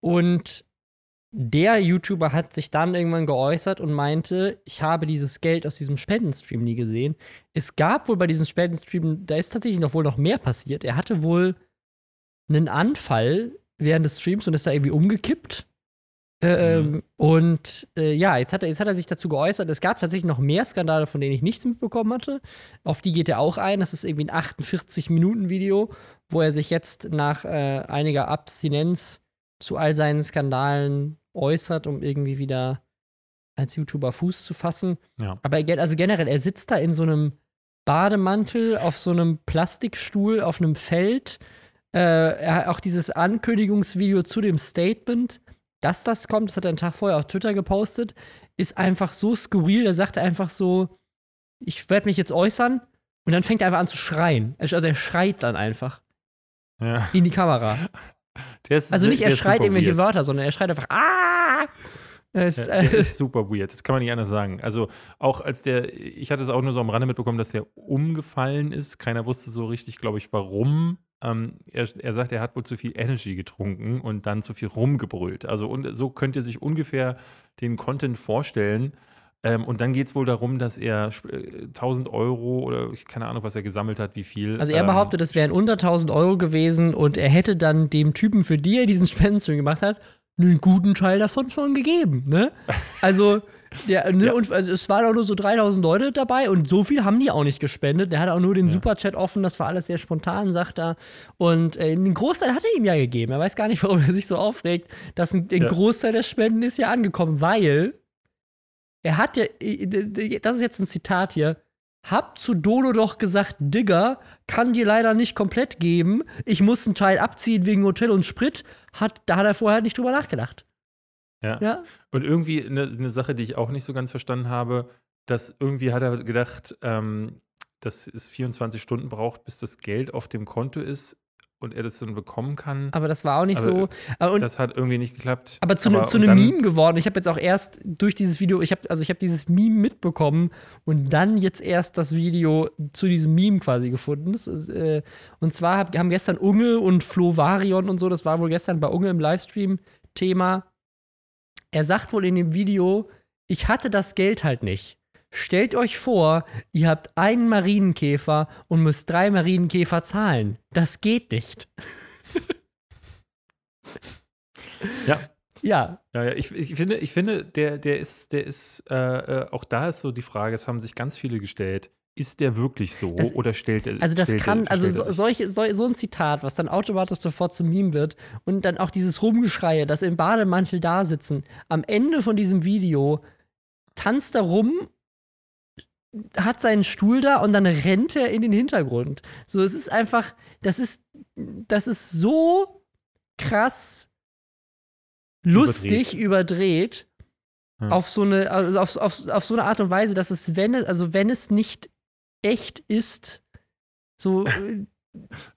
Und der YouTuber hat sich dann irgendwann geäußert und meinte, ich habe dieses Geld aus diesem Spendenstream nie gesehen. Es gab wohl bei diesem Spendenstream, da ist tatsächlich noch wohl noch mehr passiert. Er hatte wohl einen Anfall während des Streams und ist da irgendwie umgekippt. Ähm, mhm. Und äh, ja, jetzt hat, er, jetzt hat er sich dazu geäußert. Es gab tatsächlich noch mehr Skandale, von denen ich nichts mitbekommen hatte. Auf die geht er auch ein. Das ist irgendwie ein 48-Minuten-Video, wo er sich jetzt nach äh, einiger Abstinenz zu all seinen Skandalen äußert, um irgendwie wieder als YouTuber Fuß zu fassen. Ja. Aber also generell, er sitzt da in so einem Bademantel auf so einem Plastikstuhl auf einem Feld. Äh, auch dieses Ankündigungsvideo zu dem Statement, dass das kommt, das hat er einen Tag vorher auf Twitter gepostet, ist einfach so skurril. Er sagt einfach so, ich werde mich jetzt äußern und dann fängt er einfach an zu schreien. Also er schreit dann einfach ja. in die Kamera. (laughs) Ist, also nicht, er schreit irgendwelche weird. Wörter, sondern er schreit einfach, ah! Es, ja, der ist super weird, das kann man nicht anders sagen. Also auch als der, ich hatte es auch nur so am Rande mitbekommen, dass der umgefallen ist. Keiner wusste so richtig, glaube ich, warum. Ähm, er, er sagt, er hat wohl zu viel Energy getrunken und dann zu viel rumgebrüllt. Also und so könnt ihr sich ungefähr den Content vorstellen. Ähm, und dann geht es wohl darum, dass er äh, 1000 Euro oder ich keine Ahnung, was er gesammelt hat, wie viel. Also er behauptet, es wären unter 1000 Euro gewesen und er hätte dann dem Typen, für die er diesen Spendenstream gemacht hat, einen guten Teil davon schon gegeben. Ne? Also, der, ne, ja. und also es waren auch nur so 3000 Leute dabei und so viel haben die auch nicht gespendet. Der hat auch nur den ja. Superchat offen, das war alles sehr spontan, sagt er. Und äh, einen Großteil hat er ihm ja gegeben. Er weiß gar nicht, (laughs) warum er sich so aufregt. dass ein, ein ja. Großteil der Spenden ist ja angekommen, weil er hat ja, das ist jetzt ein Zitat hier, hab zu Dodo doch gesagt, Digger, kann dir leider nicht komplett geben. Ich muss einen Teil abziehen wegen Hotel und Sprit. Hat, da hat er vorher nicht drüber nachgedacht. Ja. ja? Und irgendwie eine, eine Sache, die ich auch nicht so ganz verstanden habe, dass irgendwie hat er gedacht, ähm, dass es 24 Stunden braucht, bis das Geld auf dem Konto ist und er das dann bekommen kann. Aber das war auch nicht aber so. Und, das hat irgendwie nicht geklappt. Aber zu, aber, zu einem Meme geworden. Ich habe jetzt auch erst durch dieses Video, ich habe also ich habe dieses Meme mitbekommen und dann jetzt erst das Video zu diesem Meme quasi gefunden. Ist, äh, und zwar hab, haben gestern Unge und Flo Varion und so, das war wohl gestern bei Unge im Livestream Thema. Er sagt wohl in dem Video, ich hatte das Geld halt nicht. Stellt euch vor, ihr habt einen Marienkäfer und müsst drei Marienkäfer zahlen. Das geht nicht. (laughs) ja. Ja. Ja, ja. Ich, ich, finde, ich finde, der, der ist, der ist, äh, äh, auch da ist so die Frage, es haben sich ganz viele gestellt. Ist der wirklich so das, oder stellt er Also das stellt kann, also so, solche, so, so, ein Zitat, was dann automatisch sofort zum Meme wird und dann auch dieses Rumgeschreie, das im Bademantel da sitzen, am Ende von diesem Video tanzt er rum hat seinen Stuhl da und dann rennt er in den Hintergrund. So, es ist einfach, das ist, das ist so krass lustig überdreht, überdreht auf so eine, also auf, auf, auf so eine Art und Weise, dass es, wenn es, also wenn es nicht echt ist, so (laughs)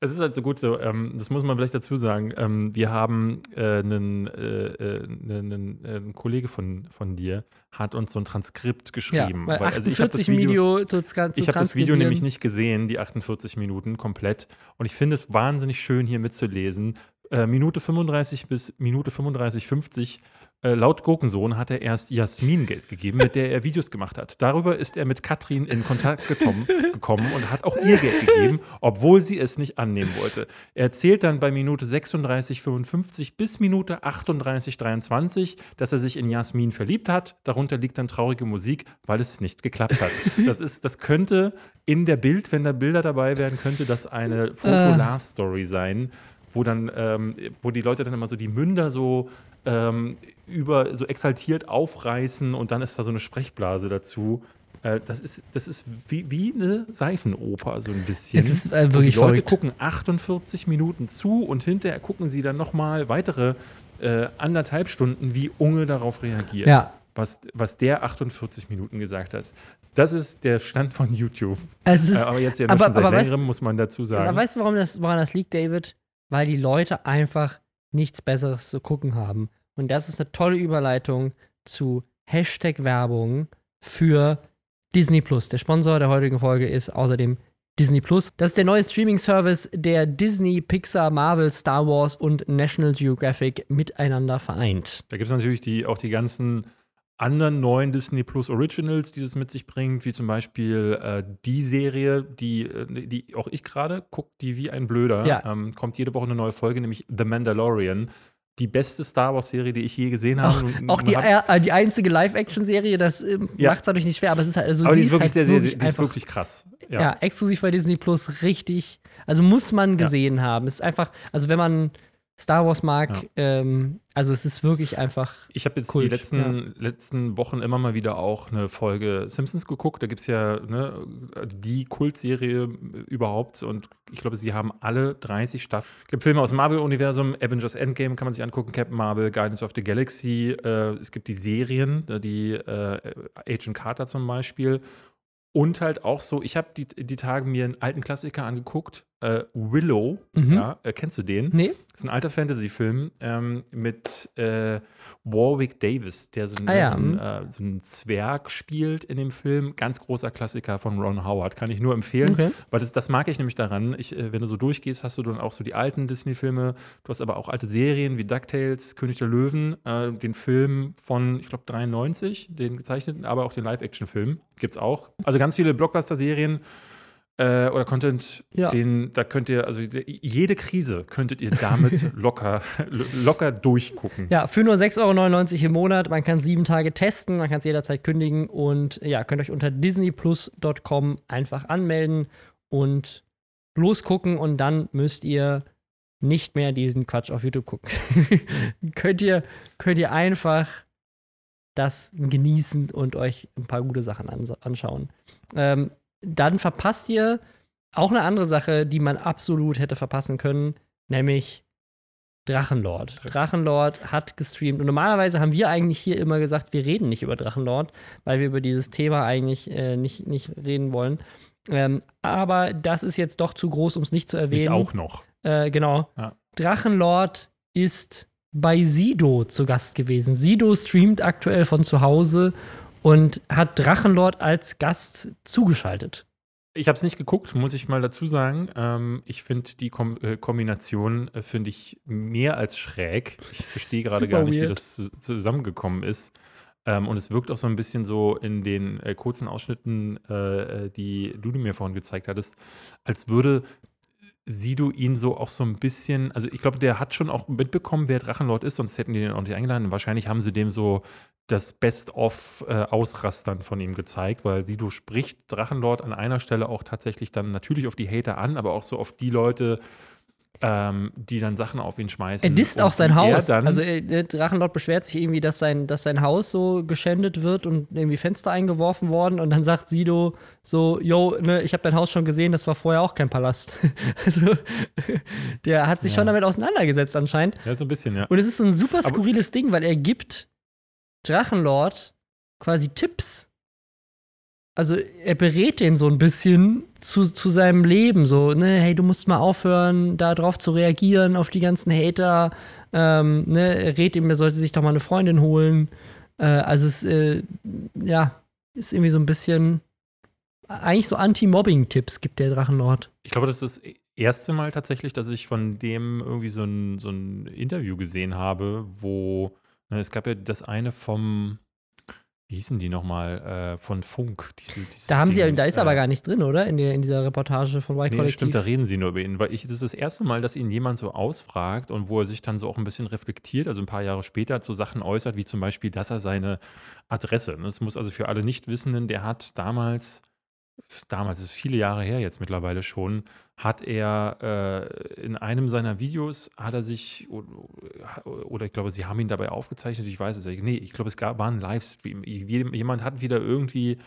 Es ist halt so gut so, ähm, das muss man vielleicht dazu sagen. Ähm, wir haben äh, einen, äh, äh, einen, äh, ein Kollege von, von dir hat uns so ein Transkript geschrieben. Ja, weil, also ich habe das Video, Video ich habe das Video nämlich nicht gesehen, die 48 Minuten komplett. Und ich finde es wahnsinnig schön hier mitzulesen. Äh, Minute 35 bis Minute 35, 50 äh, laut Gurkensohn hat er erst Jasmin Geld gegeben, mit der er Videos gemacht hat. Darüber ist er mit Katrin in Kontakt gekommen, gekommen und hat auch ihr Geld gegeben, obwohl sie es nicht annehmen wollte. Er erzählt dann bei Minute 36,55 bis Minute 38,23, dass er sich in Jasmin verliebt hat. Darunter liegt dann traurige Musik, weil es nicht geklappt hat. Das, ist, das könnte in der Bild, wenn da Bilder dabei wären, könnte das eine Foto-Love-Story sein wo dann, ähm, wo die Leute dann immer so die Münder so ähm, über so exaltiert aufreißen und dann ist da so eine Sprechblase dazu. Äh, das ist, das ist wie, wie eine Seifenoper, so ein bisschen. Es ist äh, wirklich die Leute verrückt. gucken 48 Minuten zu und hinterher gucken sie dann nochmal weitere äh, anderthalb Stunden, wie Unge darauf reagiert. Ja. Was, was der 48 Minuten gesagt hat. Das ist der Stand von YouTube. Ist, äh, aber jetzt ja aber, schon seit längerem, muss man dazu sagen. Aber weißt du, warum das, woran das liegt, David? Weil die Leute einfach nichts Besseres zu gucken haben. Und das ist eine tolle Überleitung zu Hashtag Werbung für Disney Plus. Der Sponsor der heutigen Folge ist außerdem Disney Plus. Das ist der neue Streaming-Service, der Disney, Pixar, Marvel, Star Wars und National Geographic miteinander vereint. Da gibt es natürlich die, auch die ganzen anderen neuen Disney Plus Originals, die das mit sich bringt, wie zum Beispiel äh, die Serie, die, äh, die auch ich gerade gucke, die wie ein Blöder. Ja. Ähm, kommt jede Woche eine neue Folge, nämlich The Mandalorian. Die beste Star Wars-Serie, die ich je gesehen habe. Auch, auch die, äh, die einzige Live-Action-Serie, das ähm, Ja. macht es dadurch nicht schwer, aber es ist halt, also aber die ist wirklich halt sehr, sehr, wirklich die ist einfach, wirklich krass. ja. Ja. exklusiv bei Disney Plus richtig, also muss man gesehen haben. Es ist einfach, also wenn man Star Wars mag, Ja. ähm, also es ist wirklich einfach, Ich habe jetzt Kult, die letzten, letzten Wochen immer mal wieder auch eine Folge Simpsons geguckt. Da gibt es ja ne, die Kultserie überhaupt und ich glaube, sie haben alle 30 Staffeln. Es gibt Filme aus dem Marvel-Universum, Avengers Endgame kann man sich angucken, Captain Marvel, Guardians of the Galaxy. Äh, es gibt die Serien, äh, die äh, Agent Carter zum Beispiel. Und halt auch so, ich habe die, die Tage mir einen alten Klassiker angeguckt, äh, Willow. Mhm. Ja, äh, kennst du den? nee, Das ist ein alter Fantasy-Film ähm, mit äh, Warwick Davis, der so, Ah ja, so, einen, mhm. äh, so einen Zwerg spielt in dem Film. Ganz großer Klassiker von Ron Howard, kann ich nur empfehlen. okay. Weil das, das mag ich nämlich daran. Ich, äh, wenn du so durchgehst, hast du dann auch so die alten Disney-Filme. Du hast aber auch alte Serien wie DuckTales, König der Löwen, äh, den Film von, ich glaube, 93, den gezeichneten, aber auch den Live-Action-Film gibt es auch. Also ganz viele Blockbuster-Serien äh, oder Content, Ja. den, da könnt ihr, also jede Krise könntet ihr damit (laughs) locker, locker durchgucken. Ja, für nur 6,99 Euro im Monat. Man kann sieben Tage testen, man kann es jederzeit kündigen und ja, könnt euch unter disneyplus.com einfach anmelden und losgucken und dann müsst ihr nicht mehr diesen Quatsch auf YouTube gucken. (laughs) könnt, ihr, könnt ihr einfach das genießen und euch ein paar gute Sachen ans anschauen. Ähm, dann verpasst ihr auch eine andere Sache, die man absolut hätte verpassen können, nämlich Drachenlord. Drachenlord hat gestreamt. Und normalerweise haben wir eigentlich hier immer gesagt, wir reden nicht über Drachenlord, weil wir über dieses Thema eigentlich äh, nicht, nicht reden wollen. Ähm, aber das ist jetzt doch zu groß, um es nicht zu Ich erwähnen. auch noch. Äh, genau. Ja. Drachenlord ist bei Sido zu Gast gewesen. Sido streamt aktuell von zu Hause und hat Drachenlord als Gast zugeschaltet. Ich habe es nicht geguckt, muss ich mal dazu sagen. Ähm, ich finde die Kom äh, Kombination äh, finde ich mehr als schräg. Ich (laughs) verstehe gerade gar nicht, wie weird. das zu- zusammengekommen ist. Ähm, und es wirkt auch so ein bisschen so in den äh, kurzen Ausschnitten, äh, äh, die du mir vorhin gezeigt hattest, als würde Sido ihn so auch so ein bisschen, also ich glaube, der hat schon auch mitbekommen, wer Drachenlord ist, sonst hätten die den auch nicht eingeladen. Wahrscheinlich haben sie dem so das Best-of äh, von ihm gezeigt, weil Sido spricht Drachenlord an einer Stelle auch tatsächlich dann natürlich auf die Hater an, aber auch so auf die Leute, ähm, die dann Sachen auf ihn schmeißen. Er disst auch sein Haus. Also äh, der Drachenlord beschwert sich irgendwie, dass sein, dass sein Haus so geschändet wird und irgendwie Fenster eingeworfen worden. Und dann sagt Sido so, yo, ne, ich habe dein Haus schon gesehen, das war vorher auch kein Palast. (laughs) also der hat sich Ja. schon damit auseinandergesetzt anscheinend. ja, so ein bisschen, ja. Und es ist so ein super Aber- skurriles Ding, weil er gibt Drachenlord quasi Tipps. Also er berät den so ein bisschen zu, zu seinem Leben. So, ne, hey, du musst mal aufhören, da drauf zu reagieren, auf die ganzen Hater. Ähm, ne, er rät ihm, er sollte sich doch mal eine Freundin holen. Äh, also es, äh, ja, ist irgendwie so ein bisschen eigentlich so Anti-Mobbing-Tipps gibt der Drachenlord. Ich glaube, das ist das erste Mal tatsächlich, dass ich von dem irgendwie so ein, so ein Interview gesehen habe, wo ne, es gab ja das eine vom, wie hießen die nochmal, äh, von Funk. Diese, Da haben sie, Ding, da ist äh, aber gar nicht drin, oder? In, der, in dieser Reportage von Y Nee, Kollektiv. stimmt, da reden sie nur über ihn. Weil ich, das ist das erste Mal, dass ihn jemand so ausfragt und wo er sich dann so auch ein bisschen reflektiert, also ein paar Jahre später so Sachen äußert, wie zum Beispiel, dass er seine Adresse, das muss also für alle Nichtwissenden, der hat damals, damals ist viele Jahre her jetzt mittlerweile schon, hat er äh, in einem seiner Videos, hat er sich, oder ich glaube, sie haben ihn dabei aufgezeichnet, ich weiß es nicht, nee, ich glaube, es gab, war ein Livestream. Jemand hat wieder irgendwie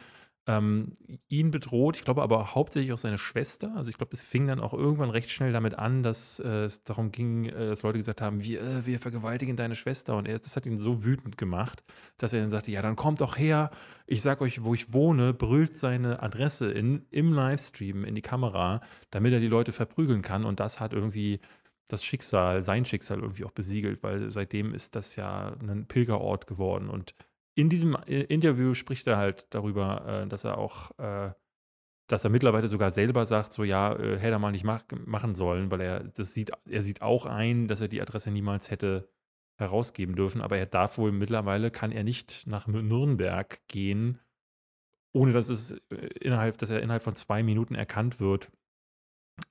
ähm, ihn bedroht, ich glaube aber hauptsächlich auch seine Schwester. Also ich glaube, es fing dann auch irgendwann recht schnell damit an, dass äh, es darum ging, äh, dass Leute gesagt haben, wir, äh, wir vergewaltigen deine Schwester. Und er, das hat ihn so wütend gemacht, dass er dann sagte, ja, dann kommt doch her, ich sag euch, wo ich wohne, brüllt seine Adresse in, im Livestream in die Kamera, damit er die Leute verprügeln kann. Und das hat irgendwie das Schicksal, sein Schicksal irgendwie auch besiegelt, weil seitdem ist das ja ein Pilgerort geworden und in diesem äh, Interview spricht er halt darüber, äh, dass er auch, äh, dass er mittlerweile sogar selber sagt, so ja, hätte er mal nicht mach, machen sollen, weil er das sieht, er sieht auch ein, dass er die Adresse niemals hätte herausgeben dürfen, aber er darf wohl mittlerweile, kann er nicht nach Nürnberg gehen, ohne dass es innerhalb, dass er innerhalb von zwei Minuten erkannt wird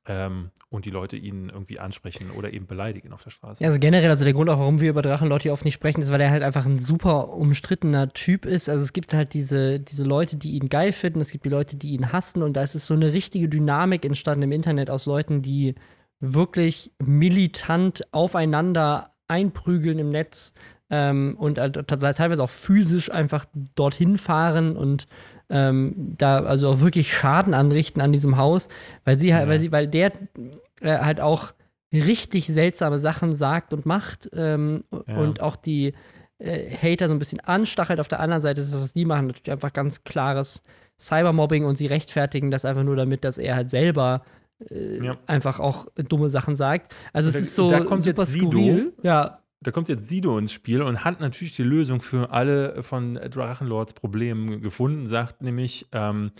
ähm, und die Leute ihn irgendwie ansprechen oder eben beleidigen auf der Straße. Also generell, also der Grund auch, warum wir über Drachenlord oft nicht sprechen, ist, weil er halt einfach ein super umstrittener Typ ist. Also es gibt halt diese, diese Leute, die ihn geil finden, es gibt die Leute, die ihn hassen und da ist es so eine richtige Dynamik entstanden im Internet aus Leuten, die wirklich militant aufeinander einprügeln im Netz ähm, und äh, teilweise auch physisch einfach dorthin fahren und ähm, da also auch wirklich Schaden anrichten an diesem Haus, weil sie halt, ja. weil sie, weil der äh, halt auch richtig seltsame Sachen sagt und macht ähm, ja. und auch die äh, Hater so ein bisschen anstachelt. Auf der anderen Seite ist das, was die machen, natürlich einfach ganz klares Cybermobbing und sie rechtfertigen das einfach nur damit, dass er halt selber äh, ja. einfach auch dumme Sachen sagt. Also es ist so da kommt super jetzt skurril. Ja, da kommt jetzt Sido ins Spiel und hat natürlich die Lösung für alle von Drachenlords Problemen gefunden, sagt nämlich, ähm,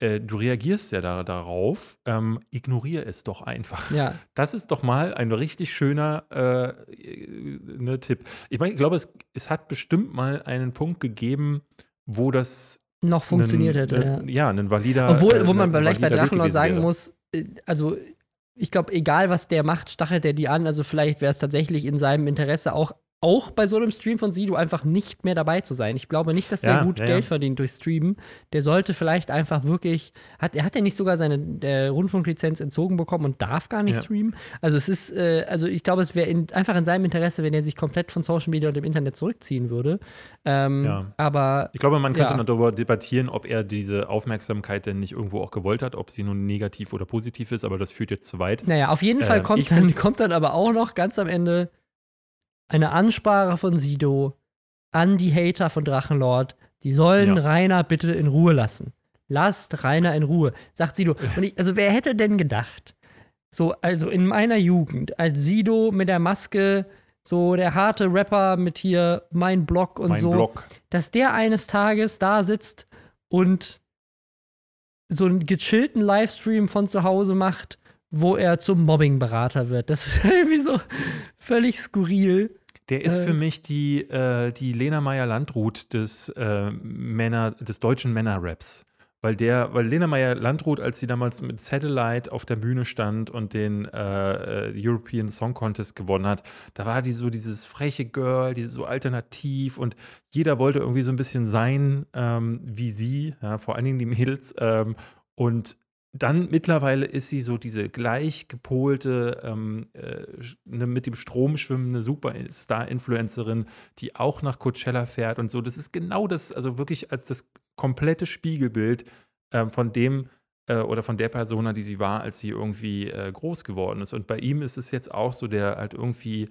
äh, du reagierst ja da, darauf, ähm, ignoriere es doch einfach. Ja. Das ist doch mal ein richtig schöner äh, ne, Tipp. Ich meine, ich glaube, es, es hat bestimmt mal einen Punkt gegeben, wo das noch funktioniert hätte. ja. ja, ein valider. Obwohl, äh, wo man vielleicht bei Drachenlord sagen wäre. muss, äh, also ich glaube, egal was der macht, stachelt er die an. Also vielleicht wäre es tatsächlich in seinem Interesse auch auch bei so einem Stream von Sido einfach nicht mehr dabei zu sein. Ich glaube nicht, dass der ja, gut ja, Geld verdient durch Streamen. Der sollte vielleicht einfach wirklich, hat, er hat ja nicht sogar seine Rundfunklizenz entzogen bekommen und darf gar nicht ja. streamen. Also es ist, äh, also ich glaube, es wäre einfach in seinem Interesse, wenn er sich komplett von Social Media und dem Internet zurückziehen würde. Ähm, aber ich glaube, man könnte darüber debattieren, ob er diese Aufmerksamkeit denn nicht irgendwo auch gewollt hat, ob sie nun negativ oder positiv ist, aber das führt jetzt zu weit. Naja, auf jeden Fall ähm, kommt, dann, (laughs) kommt dann aber auch noch ganz am Ende eine Ansprache von Sido an die Hater von Drachenlord. Die sollen ja. Rainer bitte in Ruhe lassen. Lasst Rainer in Ruhe, sagt Sido. Und ich, also wer hätte denn gedacht, so, also in meiner Jugend, als Sido mit der Maske, so der harte Rapper mit hier mein Blog und mein so, Blog. dass der eines Tages da sitzt und so einen gechillten Livestream von zu Hause macht wo er zum Mobbing-Berater wird. Das ist (laughs) irgendwie so völlig skurril. Der ist äh, für mich die, äh, die Lena Meyer-Landrut des, äh, Männer, des deutschen Männer-Raps. Weil der, weil Lena Meyer-Landrut, als sie damals mit Satellite auf der Bühne stand und den äh, äh, European Song Contest gewonnen hat, da war die so dieses freche Girl, die so alternativ und jeder wollte irgendwie so ein bisschen sein ähm, wie sie, ja, vor allen Dingen die Mädels. Ähm, und dann mittlerweile ist sie so diese gleich gepolte, ähm, äh, ne, mit dem Strom schwimmende Superstar-Influencerin, die auch nach Coachella fährt und so. Das ist genau das, also wirklich als das komplette Spiegelbild äh, von dem äh, oder von der Persona, die sie war, als sie irgendwie äh, groß geworden ist. Und bei ihm ist es jetzt auch so, der halt irgendwie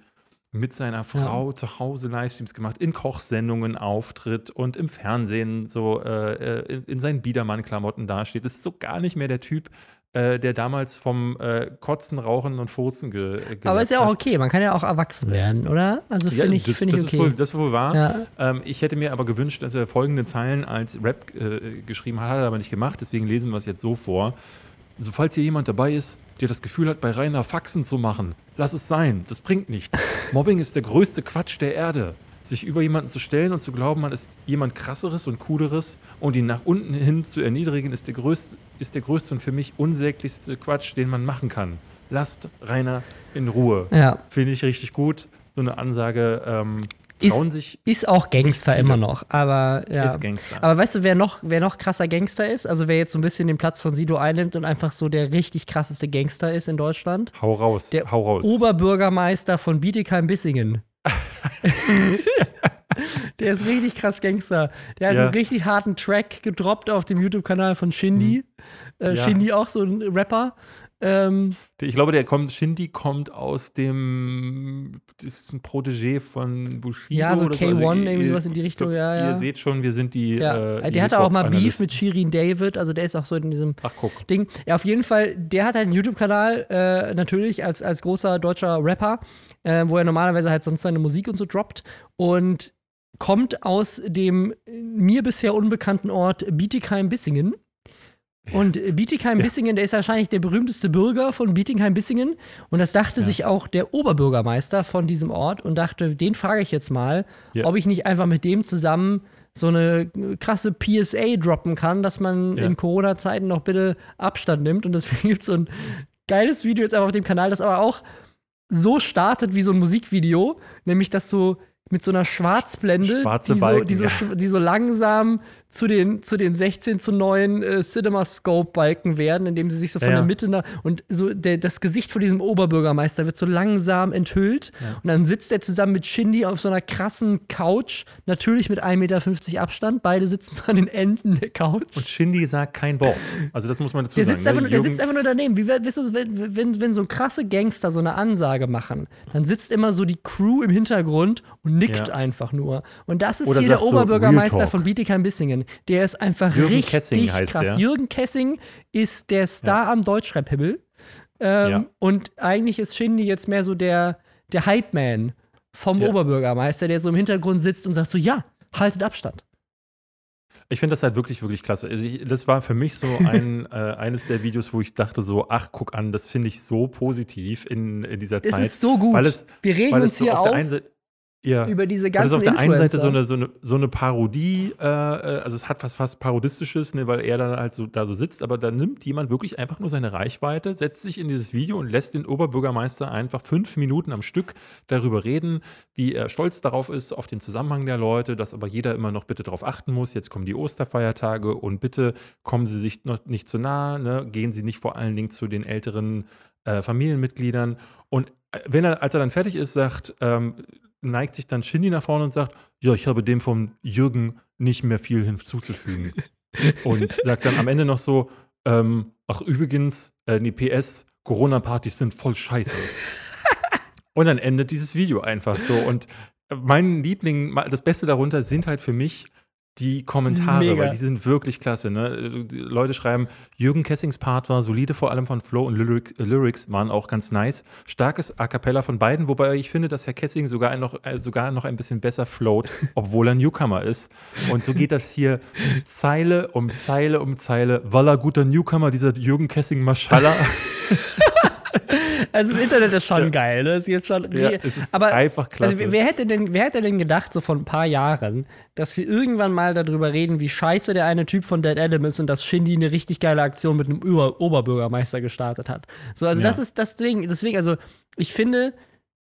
mit seiner Frau ja. zu Hause Livestreams gemacht, in Kochsendungen auftritt und im Fernsehen so äh, äh in, in, seinen Biedermann-Klamotten dasteht. Das ist so gar nicht mehr der Typ, äh, der damals vom äh, Kotzen, Rauchen und Furzen ge Aber ist ja auch okay, man kann ja auch erwachsen werden, oder? Also finde ja, ich, das, find das ich okay. Ist wohl, das ist wohl wahr. Ja. Ähm, ich hätte mir aber gewünscht, dass er folgende Zeilen als Rap äh, geschrieben hat, hat er aber nicht gemacht, deswegen lesen wir es jetzt so vor. Also falls hier jemand dabei ist, der das Gefühl hat, bei Rainer Faxen zu machen, lass es sein, das bringt nichts. Mobbing ist der größte Quatsch der Erde. Sich über jemanden zu stellen und zu glauben, man ist jemand krasseres und cooleres und ihn nach unten hin zu erniedrigen, ist der größte, ist der größte und für mich unsäglichste Quatsch, den man machen kann. Lasst Rainer in Ruhe. Ja. Finde ich richtig gut. So eine Ansage, ähm, trauen ist, sich. Ist auch Gangster immer noch, aber ja. Ist Gangster. Aber weißt du, wer noch, wer noch krasser Gangster ist? Also wer jetzt so ein bisschen den Platz von Sido einnimmt und einfach so der richtig krasseste Gangster ist in Deutschland? Hau raus, der hau raus. Oberbürgermeister von Bietigheim-Bissingen. (laughs) der ist richtig krass Gangster. Der hat ja. einen richtig harten Track gedroppt auf dem YouTube-Kanal von Shindy. Mhm. Äh, ja. Shindy auch so ein Rapper. Ähm, ich glaube, der kommt, Shindy kommt aus dem, das ist ein Protégé von Bushido. Ja, so K1, so. also, irgendwie sowas in die Richtung, ja, ja. Ihr seht schon, wir sind die. Ja. Äh, der hatte auch mal Beef mit Shirin David, also der ist auch so in diesem Ach, guck. Ding. Ja, auf jeden Fall, der hat halt einen YouTube-Kanal, äh, natürlich, als, als großer deutscher Rapper, äh, wo er normalerweise halt sonst seine Musik und so droppt. Und kommt aus dem mir bisher unbekannten Ort Bietigheim-Bissingen. Und Bietigheim-Bissingen, der ist wahrscheinlich der berühmteste Bürger von Bietigheim-Bissingen. Und das dachte Ja. sich auch der Oberbürgermeister von diesem Ort und dachte, den frage ich jetzt mal, Ja. ob ich nicht einfach mit dem zusammen so eine krasse PSA droppen kann, dass man Ja. in Corona-Zeiten noch bitte Abstand nimmt. Und deswegen gibt es so ein geiles Video jetzt einfach auf dem Kanal, das aber auch so startet wie so ein Musikvideo, nämlich dass so mit so einer Schwarzblende, Schwarze die, so, Balken, die, so, ja. die so langsam zu den, zu den 16 zu 9 äh, CinemaScope-Balken werden, indem sie sich so von Ja, der Mitte nach, und so der, das Gesicht von diesem Oberbürgermeister wird so langsam enthüllt Ja. und dann sitzt er zusammen mit Shindy auf so einer krassen Couch, natürlich mit 1,50 Meter Abstand, beide sitzen so an den Enden der Couch. Und Shindy sagt kein Wort. Also das muss man dazu Der sagen. sitzt, einfach, ne? nur- der sitzt einfach nur daneben. Wie, weißt du, wenn, wenn, wenn so krasse Gangster so eine Ansage machen, dann sitzt immer so die Crew im Hintergrund und nickt Ja. einfach nur. Und das ist Oder hier der so, Oberbürgermeister Talk. von Bietigheim-Bissingen. Der ist einfach Jürgen richtig Kessing heißt krass. der. Jürgen Kessing ist der Star am Deutschrap-Himmel. Ähm, Ja. Und eigentlich ist Shindy jetzt mehr so der, der Hype-Man vom Ja. Oberbürgermeister, der so im Hintergrund sitzt und sagt so, ja, haltet Abstand. Ich finde das halt wirklich, wirklich klasse. Also ich, das war für mich so ein, (laughs) äh, eines der Videos, wo ich dachte so, ach, guck an, das finde ich so positiv in, in dieser Es Zeit. ist so gut. es, Wir reden weil uns es hier auf auf der einen Seite, ja, über diese weil es ganzen auf der einen Seite so eine, so eine, so eine Parodie, äh, äh, also es hat was fast Parodistisches, ne, weil er dann halt so da so sitzt, aber da nimmt jemand wirklich einfach nur seine Reichweite, setzt sich in dieses Video und lässt den Oberbürgermeister einfach fünf Minuten am Stück darüber reden, wie er stolz darauf ist, auf den Zusammenhang der Leute, dass aber jeder immer noch bitte darauf achten muss. Jetzt kommen die Osterfeiertage und bitte kommen Sie sich noch nicht zu nah, ne? gehen Sie nicht vor allen Dingen zu den älteren äh, Familienmitgliedern. Und äh, wenn er, als er dann fertig ist, sagt, ähm, neigt sich dann Shindy nach vorne und sagt, ja, ich habe dem vom Jürgen nicht mehr viel hinzuzufügen. (laughs) und sagt dann am Ende noch so, ähm, ach übrigens, äh, nee, PS, Corona-Partys sind voll scheiße. (laughs) und dann endet dieses Video einfach so. Und mein Liebling, das Beste darunter sind halt für mich die Kommentare, Mega. weil die sind wirklich klasse. Ne? Die Leute schreiben, Jürgen Kessings Part war solide, vor allem von Flow und Lyrics, äh, Lyrics waren auch ganz nice. Starkes A Cappella von beiden, wobei ich finde, dass Herr Kessing sogar noch, äh, sogar noch ein bisschen besser float, (laughs) obwohl er Newcomer ist. Und so geht das hier Zeile um Zeile um Zeile. Walla guter Newcomer, dieser Jürgen Kessing, Maschallah. (laughs) Also das Internet ist schon Ja. geil, ne? Das ist jetzt schon ja, es ist aber einfach klasse. Also, wer- hätte, denn, wer hätte denn gedacht, so vor ein paar Jahren, dass wir irgendwann mal darüber reden, wie scheiße der eine Typ von Dead Adam ist und dass Shindy eine richtig geile Aktion mit einem Über Oberbürgermeister gestartet hat. So, also Ja. das ist deswegen, deswegen, also ich finde,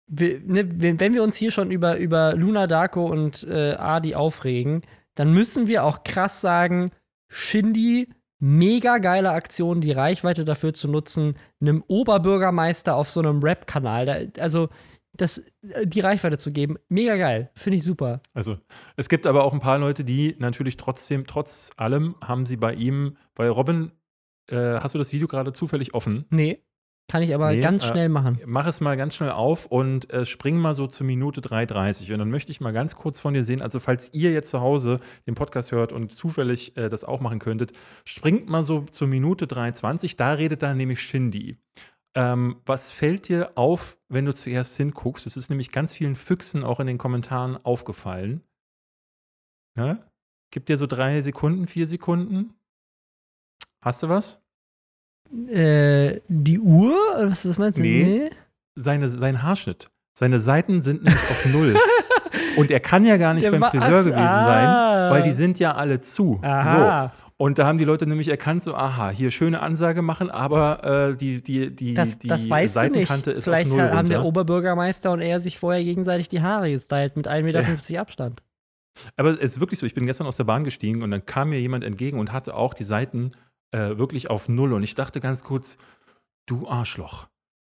wir, ne, wenn wenn wir uns hier schon über, über Luna Darko und äh, Adi aufregen, dann müssen wir auch krass sagen, Shindy, mega geile Aktion, die Reichweite dafür zu nutzen, einem Oberbürgermeister auf so einem Rap-Kanal, also das, äh, die Reichweite zu geben, mega geil, finde ich super. Also, es gibt aber auch ein paar Leute, die natürlich trotzdem, trotz allem, haben sie bei ihm, bei Robin, äh, hast du das Video gerade zufällig offen? Nee, kann ich aber Nee, ganz äh, schnell machen. Mach es mal ganz schnell auf und äh, spring mal so zur Minute 3,30. Und dann möchte ich mal ganz kurz von dir sehen, also falls ihr jetzt zu Hause den Podcast hört und zufällig äh, das auch machen könntet, springt mal so zur Minute 3,20, da redet dann nämlich Shindy. Ähm, was fällt dir auf, wenn du zuerst hinguckst? Es ist nämlich ganz vielen Füchsen auch in den Kommentaren aufgefallen. Ja? Gib dir so drei Sekunden, vier Sekunden. Hast du was? Äh, die? Oder Was, was meinst du? Nee. Seine, sein Haarschnitt. Seine Seiten sind nämlich auf Null. (laughs) Und er kann ja gar nicht Der beim Friseur gewesen ah. sein, weil die sind ja alle zu. Aha. So. Und da haben die Leute nämlich erkannt, so, aha, hier schöne Ansage machen, aber äh, die, die, die, Das, die das weißt. Seitenkante ist Vielleicht auf Null haben der runter. Oberbürgermeister und er sich vorher gegenseitig die Haare gestylt mit 1,50 Meter Abstand. Aber es ist wirklich so, ich bin gestern aus der Bahn gestiegen und dann kam mir jemand entgegen und hatte auch die Seiten äh, wirklich auf Null. Und ich dachte ganz kurz, du Arschloch.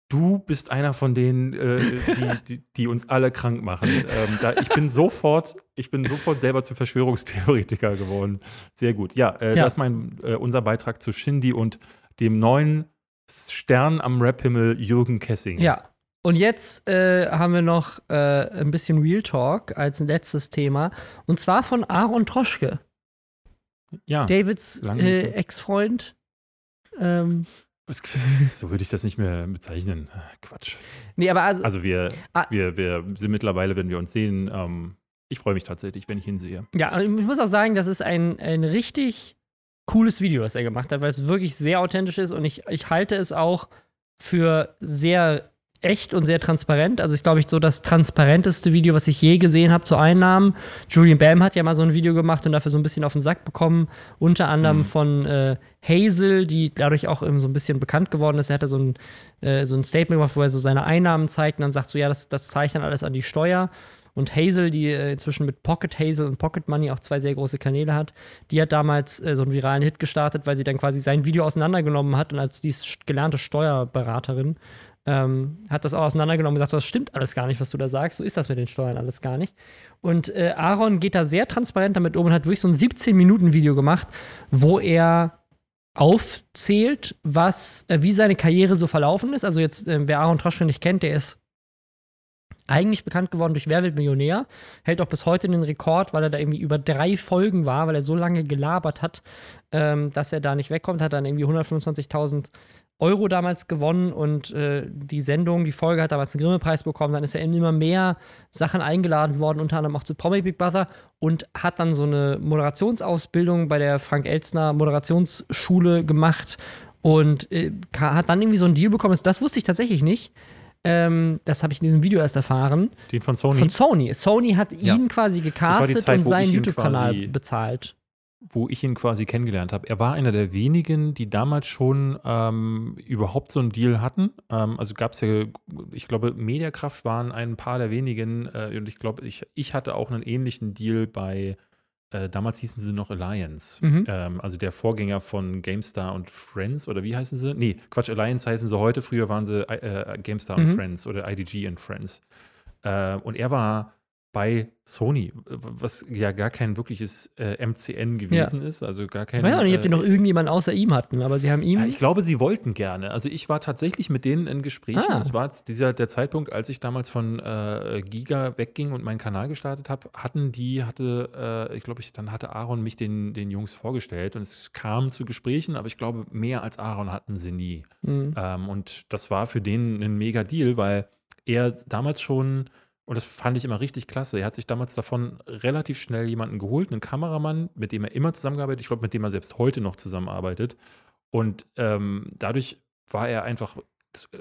Du bist einer von denen, äh, die, die, die uns alle krank machen. Ähm, da, ich bin sofort, ich bin sofort selber zum Verschwörungstheoretiker geworden. Sehr gut. Ja, äh, Ja. das ist mein, äh, unser Beitrag zu Shindy und dem neuen Stern am Rap-Himmel Jürgen Kessing. Ja. Und jetzt äh, haben wir noch äh, ein bisschen Real Talk als letztes Thema. Und zwar von Aaron Troschke, ja. Davids äh. Ex-Freund. Ähm, So würde ich das nicht mehr bezeichnen. Quatsch. nee, aber also, Also wir, Ah. wir, wir sind mittlerweile, wenn wir uns sehen, ähm, ich freue mich tatsächlich, wenn ich ihn sehe. Ja, ich muss auch sagen, das ist ein, ein richtig cooles Video, was er gemacht hat, weil es wirklich sehr authentisch ist und ich, ich halte es auch für sehr echt und sehr transparent. Also ist, glaube ich, so das transparenteste Video, was ich je gesehen habe zu Einnahmen. Julian Bam hat ja mal so ein Video gemacht und dafür so ein bisschen auf den Sack bekommen. Unter anderem mhm. von äh, Hazel, die dadurch auch so ein bisschen bekannt geworden ist. Er hatte so ein, äh, so ein Statement gemacht, wo er so seine Einnahmen zeigt und dann sagt so, ja, das, das zeigt dann alles an die Steuer. Und Hazel, die äh, inzwischen mit Pocket Hazel und Pocket Money auch zwei sehr große Kanäle hat, die hat damals äh, so einen viralen Hit gestartet, weil sie dann quasi sein Video auseinandergenommen hat und als die gelernte Steuerberaterin ähm, hat das auch auseinandergenommen und gesagt, das stimmt alles gar nicht, was du da sagst. So ist das mit den Steuern alles gar nicht. Und äh, Aaron geht da sehr transparent damit um und hat wirklich so ein 17-Minuten-Video gemacht, wo er aufzählt, was, äh, wie seine Karriere so verlaufen ist. Also jetzt, äh, wer Aaron Troschke nicht kennt, der ist eigentlich bekannt geworden durch Wer wird Millionär, hält auch bis heute den Rekord, weil er da irgendwie über drei Folgen war, weil er so lange gelabert hat, ähm, dass er da nicht wegkommt, hat dann irgendwie 125.000 Euro damals gewonnen und äh, die Sendung, die Folge hat damals einen Grimme-Preis bekommen. Dann ist er in immer mehr Sachen eingeladen worden, unter anderem auch zu Promi Big Brother und hat dann so eine Moderationsausbildung bei der Frank Elstner Moderationsschule gemacht und äh, hat dann irgendwie so einen Deal bekommen. Das wusste ich tatsächlich nicht. Ähm, das habe ich in diesem Video erst erfahren. Den von Sony? Von Sony. Sony hat ihn ja. quasi gecastet Zeit, und seinen YouTube-Kanal bezahlt wo ich ihn quasi kennengelernt habe. Er war einer der wenigen, die damals schon ähm, überhaupt so einen Deal hatten. Ähm, also gab es ja, ich glaube, Mediakraft waren ein paar der wenigen äh, und ich glaube, ich, ich hatte auch einen ähnlichen Deal bei, äh, damals hießen sie noch Alliance, mhm. ähm, also der Vorgänger von GameStar und Friends oder wie heißen sie? Nee, Quatsch, Alliance heißen sie heute, früher waren sie äh, GameStar mhm. und Friends oder IDG und Friends. Äh, und er war bei Sony, was ja gar kein wirkliches äh, MCN gewesen ja. ist, also gar kein. Ich weiß auch nicht, ob die noch äh, irgendjemanden außer ihm hatten, aber sie haben ihm. Ja, ich glaube, sie wollten gerne. Also ich war tatsächlich mit denen in Gesprächen. Ah. Das war dieser der Zeitpunkt, als ich damals von äh, Giga wegging und meinen Kanal gestartet habe, hatten die, hatte, äh, ich glaube, ich, dann hatte Aaron mich den, den Jungs vorgestellt und es kam zu Gesprächen, aber ich glaube, mehr als Aaron hatten sie nie. Mhm. Ähm, und das war für den ein mega Deal, weil er damals schon und das fand ich immer richtig klasse. Er hat sich damals davon relativ schnell jemanden geholt, einen Kameramann, mit dem er immer zusammengearbeitet, ich glaube, mit dem er selbst heute noch zusammenarbeitet. Und ähm, dadurch war er einfach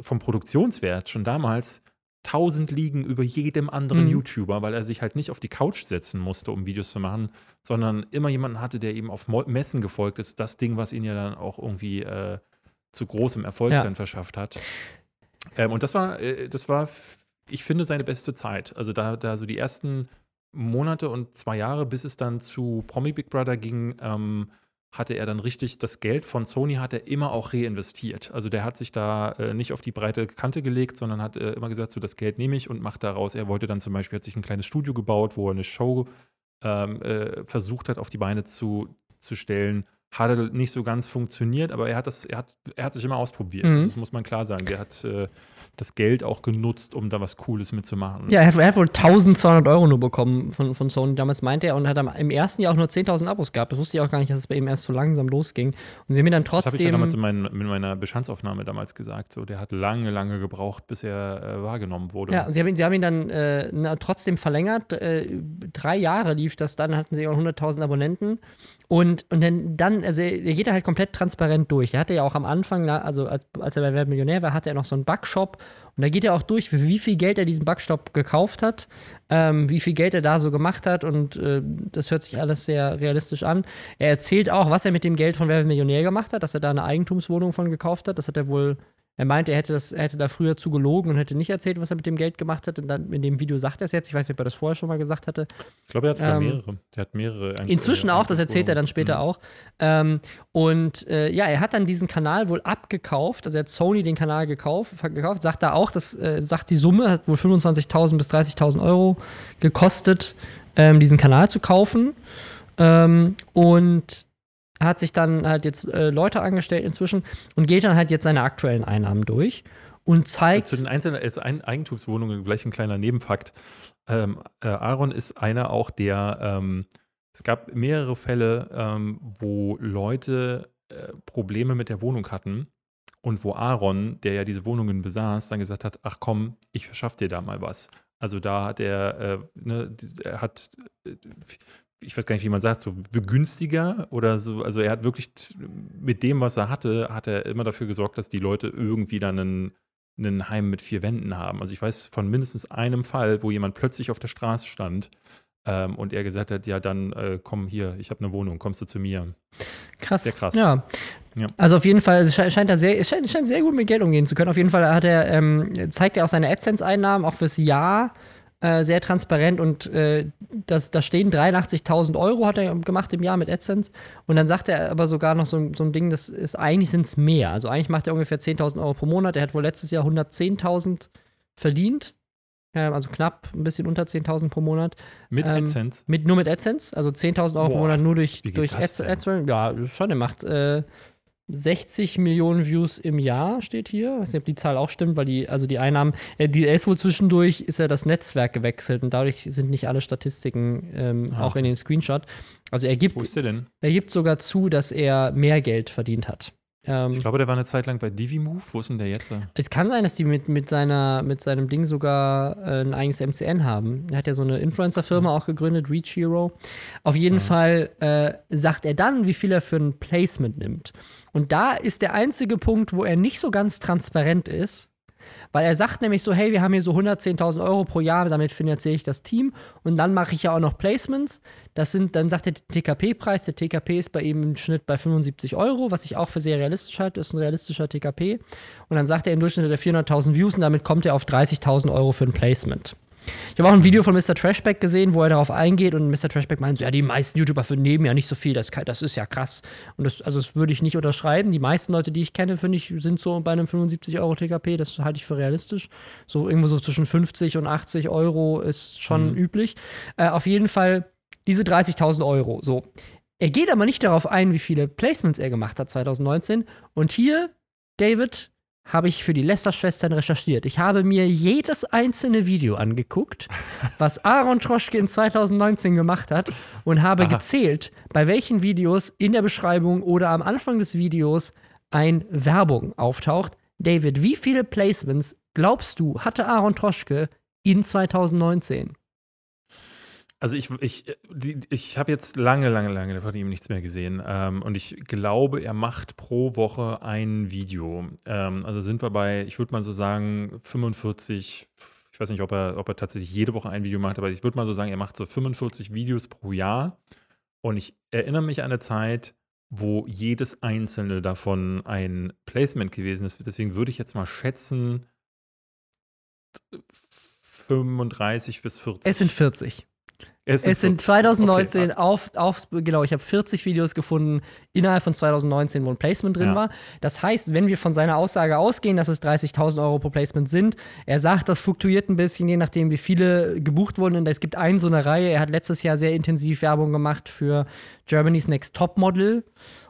vom Produktionswert schon damals tausend Ligen über jedem anderen mhm. YouTuber, weil er sich halt nicht auf die Couch setzen musste, um Videos zu machen, sondern immer jemanden hatte, der ihm auf Messen gefolgt ist. Das Ding, was ihn ja dann auch irgendwie äh, zu großem Erfolg ja. dann verschafft hat. Ähm, und das war, äh, das war ich finde, seine beste Zeit. Also da, da so die ersten Monate und zwei Jahre, bis es dann zu Promi Big Brother ging, ähm, hatte er dann richtig das Geld von Sony hat er immer auch reinvestiert. Also der hat sich da äh, nicht auf die breite Kante gelegt, sondern hat äh, immer gesagt, so das Geld nehme ich und mache daraus. Er wollte dann zum Beispiel, hat sich ein kleines Studio gebaut, wo er eine Show ähm, äh, versucht hat, auf die Beine zu, zu stellen. Hat nicht so ganz funktioniert, aber er hat das, er hat, er hat sich immer ausprobiert. Mhm. Das muss man klar sagen. Der hat äh, das Geld auch genutzt, um da was Cooles mitzumachen. Ja, er hat, er hat wohl 1200 Euro nur bekommen von, von Sony, damals meinte er, und hat im ersten Jahr auch nur 10.000 Abos gehabt. Das wusste ich auch gar nicht, dass es bei ihm erst so langsam losging. Und sie haben mir dann trotzdem. Das habe ich ja damals in mein, mit meiner Bestandsaufnahme damals gesagt. So, der hat lange, lange gebraucht, bis er äh, wahrgenommen wurde. Ja, und sie haben ihn, sie haben ihn dann äh, na, trotzdem verlängert. Äh, drei Jahre lief das dann, hatten sie auch 100.000 Abonnenten. Und, und dann, dann, also er geht da halt komplett transparent durch. Er hatte ja auch am Anfang, also als, als er bei Wer Millionär war, hatte er noch so einen Backshop und da geht er auch durch, wie viel Geld er diesen Backstopp gekauft hat, ähm, wie viel Geld er da so gemacht hat und äh, das hört sich alles sehr realistisch an. Er erzählt auch, was er mit dem Geld von Wer Millionär gemacht hat, dass er da eine Eigentumswohnung von gekauft hat. Das hat er wohl er meinte, er hätte, das, er hätte da früher zu gelogen und hätte nicht erzählt, was er mit dem Geld gemacht hat. Und dann in dem Video sagt er es jetzt. Ich weiß nicht, ob er das vorher schon mal gesagt hatte. Ich glaube, er hat ähm, mehrere. Der hat mehrere. Inzwischen auch, das erzählt er dann später mhm. auch. Ähm, und äh, ja, er hat dann diesen Kanal wohl abgekauft. Also er hat Sony den Kanal gekauft, gekauft sagt da auch, das äh, sagt die Summe, hat wohl 25.000 bis 30.000 Euro gekostet, ähm, diesen Kanal zu kaufen. Ähm, und hat sich dann halt jetzt äh, Leute angestellt inzwischen und geht dann halt jetzt seine aktuellen Einnahmen durch und zeigt. Zu den einzelnen als Eigentumswohnungen gleich ein kleiner Nebenfakt. Ähm, äh, Aaron ist einer auch der, ähm, es gab mehrere Fälle, ähm, wo Leute äh, Probleme mit der Wohnung hatten und wo Aaron, der ja diese Wohnungen besaß, dann gesagt hat, ach komm, ich verschaff dir da mal was. Also da hat er, äh, ne, er hat, äh, ich weiß gar nicht, wie man sagt, so begünstiger oder so. Also er hat wirklich mit dem, was er hatte, hat er immer dafür gesorgt, dass die Leute irgendwie dann einen, einen Heim mit vier Wänden haben. Also ich weiß von mindestens einem Fall, wo jemand plötzlich auf der Straße stand ähm, und er gesagt hat, ja, dann äh, komm hier, ich habe eine Wohnung, kommst du zu mir. Krass. Sehr krass. Ja. ja. Also auf jeden Fall, es scheint er sehr, es scheint, scheint, sehr gut mit Geld umgehen zu können. Auf jeden Fall hat er, ähm, zeigt er auch seine AdSense-Einnahmen, auch fürs Jahr. Äh, sehr transparent und äh, das, da stehen 83.000 Euro hat er gemacht im Jahr mit AdSense und dann sagt er aber sogar noch so, so ein Ding, das ist eigentlich sind es mehr. Also eigentlich macht er ungefähr 10.000 Euro pro Monat. Er hat wohl letztes Jahr 110.000 verdient ähm, also knapp ein bisschen unter 10.000 pro Monat. Mit ähm, AdSense? Mit, nur mit AdSense, also 10.000 Euro Boah, pro Monat nur durch, durch AdSense. Ja, schon, er macht äh, 60 Millionen Views im Jahr, steht hier. Ich weiß nicht, ob die Zahl auch stimmt, weil die, also die Einnahmen, äh, die, er ist wohl zwischendurch, ist er das Netzwerk gewechselt und dadurch sind nicht alle Statistiken ähm, ah, auch in den Screenshot. Also er gibt? Er gibt sogar zu, dass er mehr Geld verdient hat. Ähm, ich glaube, der war eine Zeit lang bei DiviMove. Wo ist denn der jetzt? Es kann sein, dass die mit, mit, seiner, mit seinem Ding sogar äh, ein eigenes MCN haben. Er hat ja so eine Influencer-Firma mhm. auch gegründet, Reach Hero. Auf jeden mhm. Fall äh, sagt er dann, wie viel er für ein Placement nimmt. Und da ist der einzige Punkt, wo er nicht so ganz transparent ist, weil er sagt nämlich so, hey, wir haben hier so 110.000 Euro pro Jahr, damit finanziere ich das Team und dann mache ich ja auch noch Placements. Das sind, dann sagt der TKP-Preis, der TKP ist bei ihm im Schnitt bei 75 Euro, was ich auch für sehr realistisch halte, ist ein realistischer TKP. Und dann sagt er im Durchschnitt der 400.000 Views und damit kommt er auf 30.000 Euro für ein Placement. Ich habe auch ein Video von Mr. Trashback gesehen, wo er darauf eingeht und Mr. Trashback meint so, ja, die meisten YouTuber nehmen ja nicht so viel, das, das ist ja krass. Und das, also das würde ich nicht unterschreiben. Die meisten Leute, die ich kenne, finde ich, sind so bei einem 75 Euro TKP, das halte ich für realistisch. So irgendwo so zwischen 50 und 80 Euro ist schon mhm. üblich. Äh, auf jeden Fall diese 30.000 Euro. So. Er geht aber nicht darauf ein, wie viele Placements er gemacht hat 2019. Und hier, David, habe ich für die Lester-Schwestern recherchiert. Ich habe mir jedes einzelne Video angeguckt, (laughs) was Aaron Troschke in 2019 gemacht hat und habe Aha. gezählt, bei welchen Videos in der Beschreibung oder am Anfang des Videos ein Werbung auftaucht. David, wie viele Placements glaubst du hatte Aaron Troschke in 2019? Also ich, ich, ich habe jetzt lange, lange, lange von ihm nichts mehr gesehen. Ähm, und ich glaube, er macht pro Woche ein Video. Ähm, also sind wir bei, ich würde mal so sagen, 45, ich weiß nicht, ob er, ob er tatsächlich jede Woche ein Video macht, aber ich würde mal so sagen, er macht so 45 Videos pro Jahr. Und ich erinnere mich an eine Zeit, wo jedes einzelne davon ein Placement gewesen ist. Deswegen würde ich jetzt mal schätzen, 35 bis 40. Es sind 40. Es sind, es sind 2019 okay. auf, auf, genau, ich habe 40 Videos gefunden innerhalb von 2019, wo ein Placement drin ja. war. Das heißt, wenn wir von seiner Aussage ausgehen, dass es 30.000 Euro pro Placement sind, er sagt, das fluktuiert ein bisschen, je nachdem, wie viele gebucht wurden. Und es gibt einen so eine Reihe, er hat letztes Jahr sehr intensiv Werbung gemacht für Germany's Next Top Model.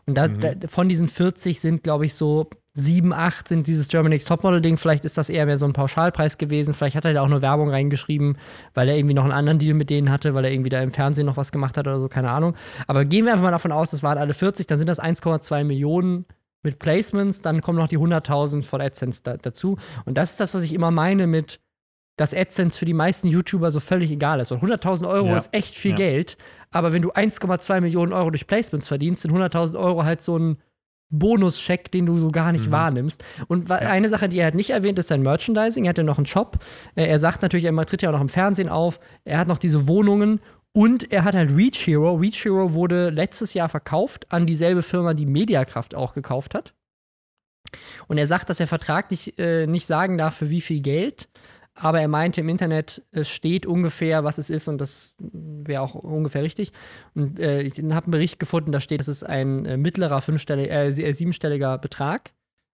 Und da, mhm. da, von diesen 40 sind, glaube ich, so 7, 8 sind dieses German Next Topmodel-Ding. Vielleicht ist das eher mehr so ein Pauschalpreis gewesen. Vielleicht hat er da auch nur Werbung reingeschrieben, weil er irgendwie noch einen anderen Deal mit denen hatte, weil er irgendwie da im Fernsehen noch was gemacht hat oder so, keine Ahnung. Aber gehen wir einfach mal davon aus, das waren alle 40, dann sind das 1,2 Millionen mit Placements, dann kommen noch die 100.000 von AdSense da, dazu. Und das ist das, was ich immer meine mit, dass AdSense für die meisten YouTuber so völlig egal ist. Und 100.000 Euro ja. ist echt viel ja. Geld, aber wenn du 1,2 Millionen Euro durch Placements verdienst, sind 100.000 Euro halt so ein Bonuscheck, den du so gar nicht mhm. wahrnimmst. Und ja. eine Sache, die er halt nicht erwähnt, ist sein Merchandising. Er hat ja noch einen Shop. Äh, er sagt natürlich, er tritt ja auch noch im Fernsehen auf. Er hat noch diese Wohnungen und er hat halt Reach Hero. Reach Hero wurde letztes Jahr verkauft an dieselbe Firma, die Mediakraft auch gekauft hat. Und er sagt, dass er vertraglich äh, nicht sagen darf, für wie viel Geld aber er meinte im Internet, es steht ungefähr, was es ist und das wäre auch ungefähr richtig. Und äh, ich habe einen Bericht gefunden, da steht, es ist ein äh, mittlerer fünfstelliger, äh, äh, siebenstelliger Betrag.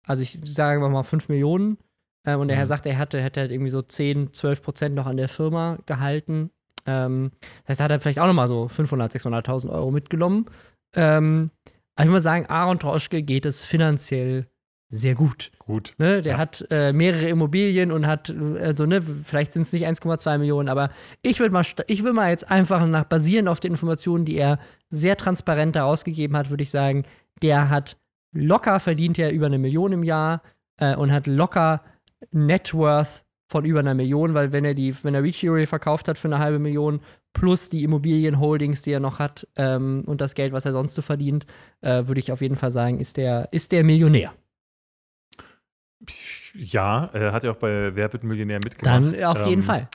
Also ich sage mal 5 Millionen. Äh, und der Herr mhm. sagt, er hatte, hätte halt irgendwie so 10, 12 Prozent noch an der Firma gehalten. Ähm, das heißt, er hat halt vielleicht auch nochmal so 500, 600.000 Euro mitgenommen. Ähm, also ich würde sagen, Aaron Troschke geht es finanziell sehr gut. Gut. Ne? Der ja. hat äh, mehrere Immobilien und hat, also ne, vielleicht sind es nicht 1,2 Millionen, aber ich würde mal, ich mal jetzt einfach nach basierend auf den Informationen, die er sehr transparent herausgegeben hat, würde ich sagen, der hat locker verdient er über eine Million im Jahr äh, und hat locker Net Worth von über einer Million, weil wenn er die, wenn er Reach verkauft hat für eine halbe Million, plus die Immobilienholdings, die er noch hat, ähm, und das Geld, was er sonst so verdient, äh, würde ich auf jeden Fall sagen, ist der, ist der Millionär. Ja, er hat ja auch bei Wer wird Millionär mitgemacht. Dann auf jeden ähm, Fall.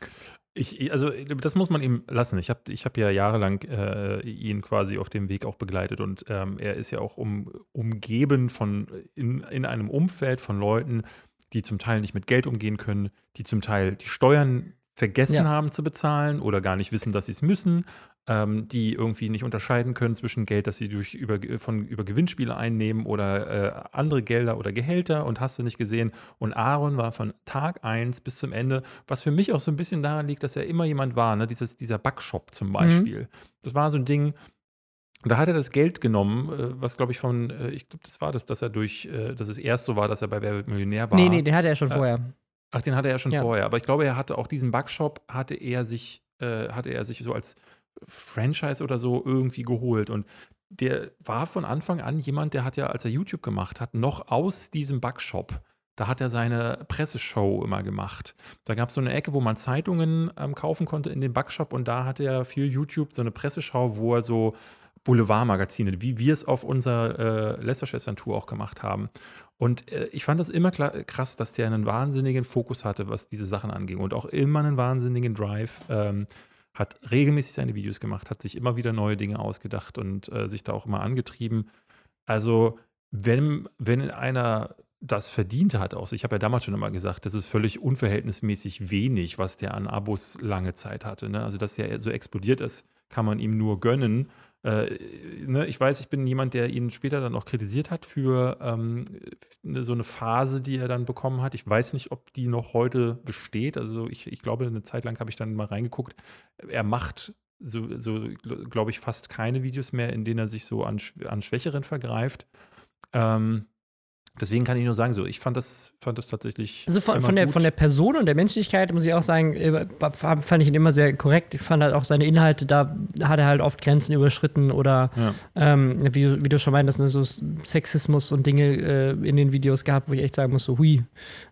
Ich, also das muss man ihm lassen. Ich habe ich hab ja jahrelang äh, ihn quasi auf dem Weg auch begleitet und ähm, er ist ja auch um, umgeben von in, in einem Umfeld von Leuten, die zum Teil nicht mit Geld umgehen können, die zum Teil die Steuern vergessen ja. haben zu bezahlen oder gar nicht wissen, dass sie es müssen, ähm, die irgendwie nicht unterscheiden können zwischen Geld, das sie durch über, von, über Gewinnspiele einnehmen oder äh, andere Gelder oder Gehälter und hast du nicht gesehen. Und Aaron war von Tag 1 bis zum Ende, was für mich auch so ein bisschen daran liegt, dass er immer jemand war, ne? Dieses, dieser Backshop zum mhm. Beispiel. Mhm. Das war so ein Ding, da hat er das Geld genommen, äh, was glaube ich von, äh, ich glaube, das war das, dass er durch, äh, dass es erst so war, dass er bei Wer wird Millionär war. Nee, nee, den hatte er schon vorher. Ach, den hatte er schon ja. vorher. Aber ich glaube, er hatte auch diesen Backshop, hatte er sich, hatte er sich so als Franchise oder so irgendwie geholt. Und der war von Anfang an jemand, der hat ja, als er YouTube gemacht hat, noch aus diesem Backshop, da hat er seine Presseshow immer gemacht. Da gab es so eine Ecke, wo man Zeitungen ähm, kaufen konnte in dem Backshop und da hat er für YouTube so eine Presseschau, wo er so Boulevardmagazine, wie wir es auf unserer äh, Lästerschwestern-Tour auch gemacht haben. Und äh, ich fand das immer krass, dass der einen wahnsinnigen Fokus hatte, was diese Sachen anging und auch immer einen wahnsinnigen Drive. Ähm, hat regelmäßig seine Videos gemacht, hat sich immer wieder neue Dinge ausgedacht und äh, sich da auch immer angetrieben. Also, wenn, wenn einer das verdient hat auch. Ich habe ja damals schon immer gesagt, das ist völlig unverhältnismäßig wenig, was der an Abos lange Zeit hatte. Ne? Also, dass der so explodiert ist, kann man ihm nur gönnen. Äh, ne, ich weiß, ich bin jemand, der ihn später dann auch kritisiert hat für ähm, ne, so eine Phase, die er dann bekommen hat. Ich weiß nicht, ob die noch heute besteht. Also ich, ich glaube, eine Zeit lang habe ich dann mal reingeguckt. Er macht so, so glaube ich, fast keine Videos mehr, in denen er sich so an, an Schwächeren vergreift. Ähm, Deswegen kann ich nur sagen, so, ich fand das, fand das tatsächlich. Also von, von der, von der Person und der Menschlichkeit muss ich auch sagen, fand ich ihn immer sehr korrekt. Ich fand halt auch seine Inhalte, da hat er halt oft Grenzen überschritten oder, ja. ähm, wie, wie, du schon meintest, ne, so Sexismus und Dinge äh, in den Videos gehabt, wo ich echt sagen muss, so hui.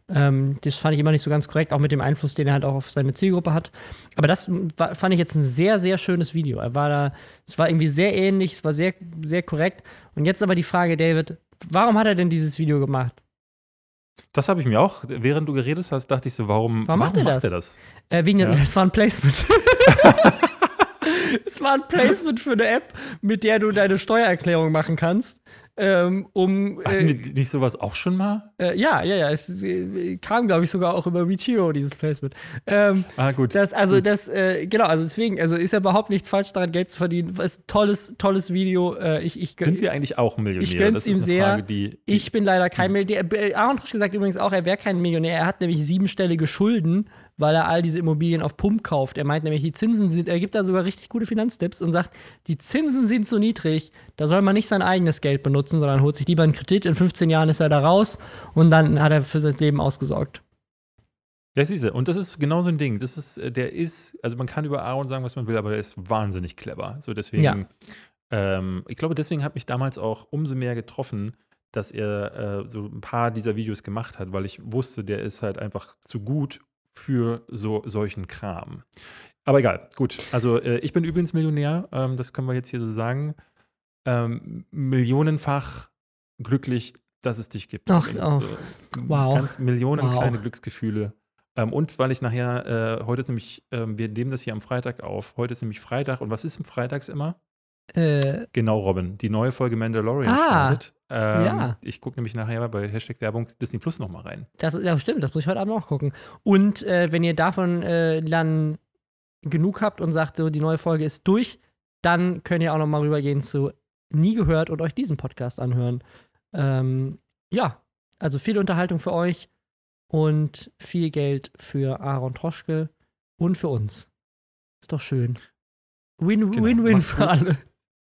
Ähm, das fand ich immer nicht so ganz korrekt, auch mit dem Einfluss, den er halt auch auf seine Zielgruppe hat. Aber das war, fand ich jetzt ein sehr, sehr schönes Video. Er war da, es war irgendwie sehr ähnlich, es war sehr, sehr korrekt. Und jetzt aber die Frage, David, warum hat er denn dieses Video gemacht? Das habe ich mir auch, während du geredet hast, dachte ich so, warum, warum, macht, er das? Er das? Äh, wegen ja. das war ein Placement. (laughs) (laughs) es war ein Placement für eine App, mit der du deine Steuererklärung machen kannst ähm, um. Hatten äh, wir nicht sowas auch schon mal? Äh, ja, ja, ja. Es äh, kam, glaube ich, sogar auch über Reachio, dieses Placement. Ähm, ah, gut. Das, also, gut. das, äh, genau, also deswegen, also ist ja überhaupt nichts falsch daran, Geld zu verdienen. ist ein tolles, tolles Video. Äh, ich, ich, Sind wir eigentlich auch Millionäre? Ich gönn's ihm sehr. Frage, die, die, ich bin leider kein Millionär. Äh, Aaron Trosch gesagt übrigens auch, er wäre kein Millionär. Er hat nämlich siebenstellige Schulden weil er all diese Immobilien auf Pump kauft. Er meint nämlich, die Zinsen sind, er gibt da sogar richtig gute Finanztipps und sagt, die Zinsen sind so niedrig, da soll man nicht sein eigenes Geld benutzen, sondern holt sich lieber einen Kredit, in 15 Jahren ist er da raus und dann hat er für sein Leben ausgesorgt. Ja, siehst du, und das ist genau so ein Ding. Das ist, äh, der ist, also man kann über Aaron sagen, was man will, aber der ist wahnsinnig clever. So deswegen, ja. ähm, ich glaube, deswegen hat mich damals auch umso mehr getroffen, dass er äh, so ein paar dieser Videos gemacht hat, weil ich wusste, der ist halt einfach zu gut, für so solchen Kram. Aber egal, gut. Also äh, ich bin übrigens Millionär, ähm, das können wir jetzt hier so sagen. Ähm, millionenfach glücklich, dass es dich gibt. Ach, oh. so, wow. Ganz Millionen wow. kleine Glücksgefühle. Ähm, und weil ich nachher, äh, heute ist nämlich, äh, wir nehmen das hier am Freitag auf. Heute ist nämlich Freitag. Und was ist im Freitags immer? Äh, genau, Robin. Die neue Folge Mandalorian ah, startet. Ähm, ja. Ich gucke nämlich nachher bei Hashtag Werbung Disney Plus nochmal rein. Das, ja, stimmt. Das muss ich heute Abend auch gucken. Und äh, wenn ihr davon äh, dann genug habt und sagt, so die neue Folge ist durch, dann könnt ihr auch nochmal rübergehen zu Nie gehört und euch diesen Podcast anhören. Ähm, ja, also viel Unterhaltung für euch und viel Geld für Aaron Troschke und für uns. Ist doch schön. Win-win-win genau. für alle.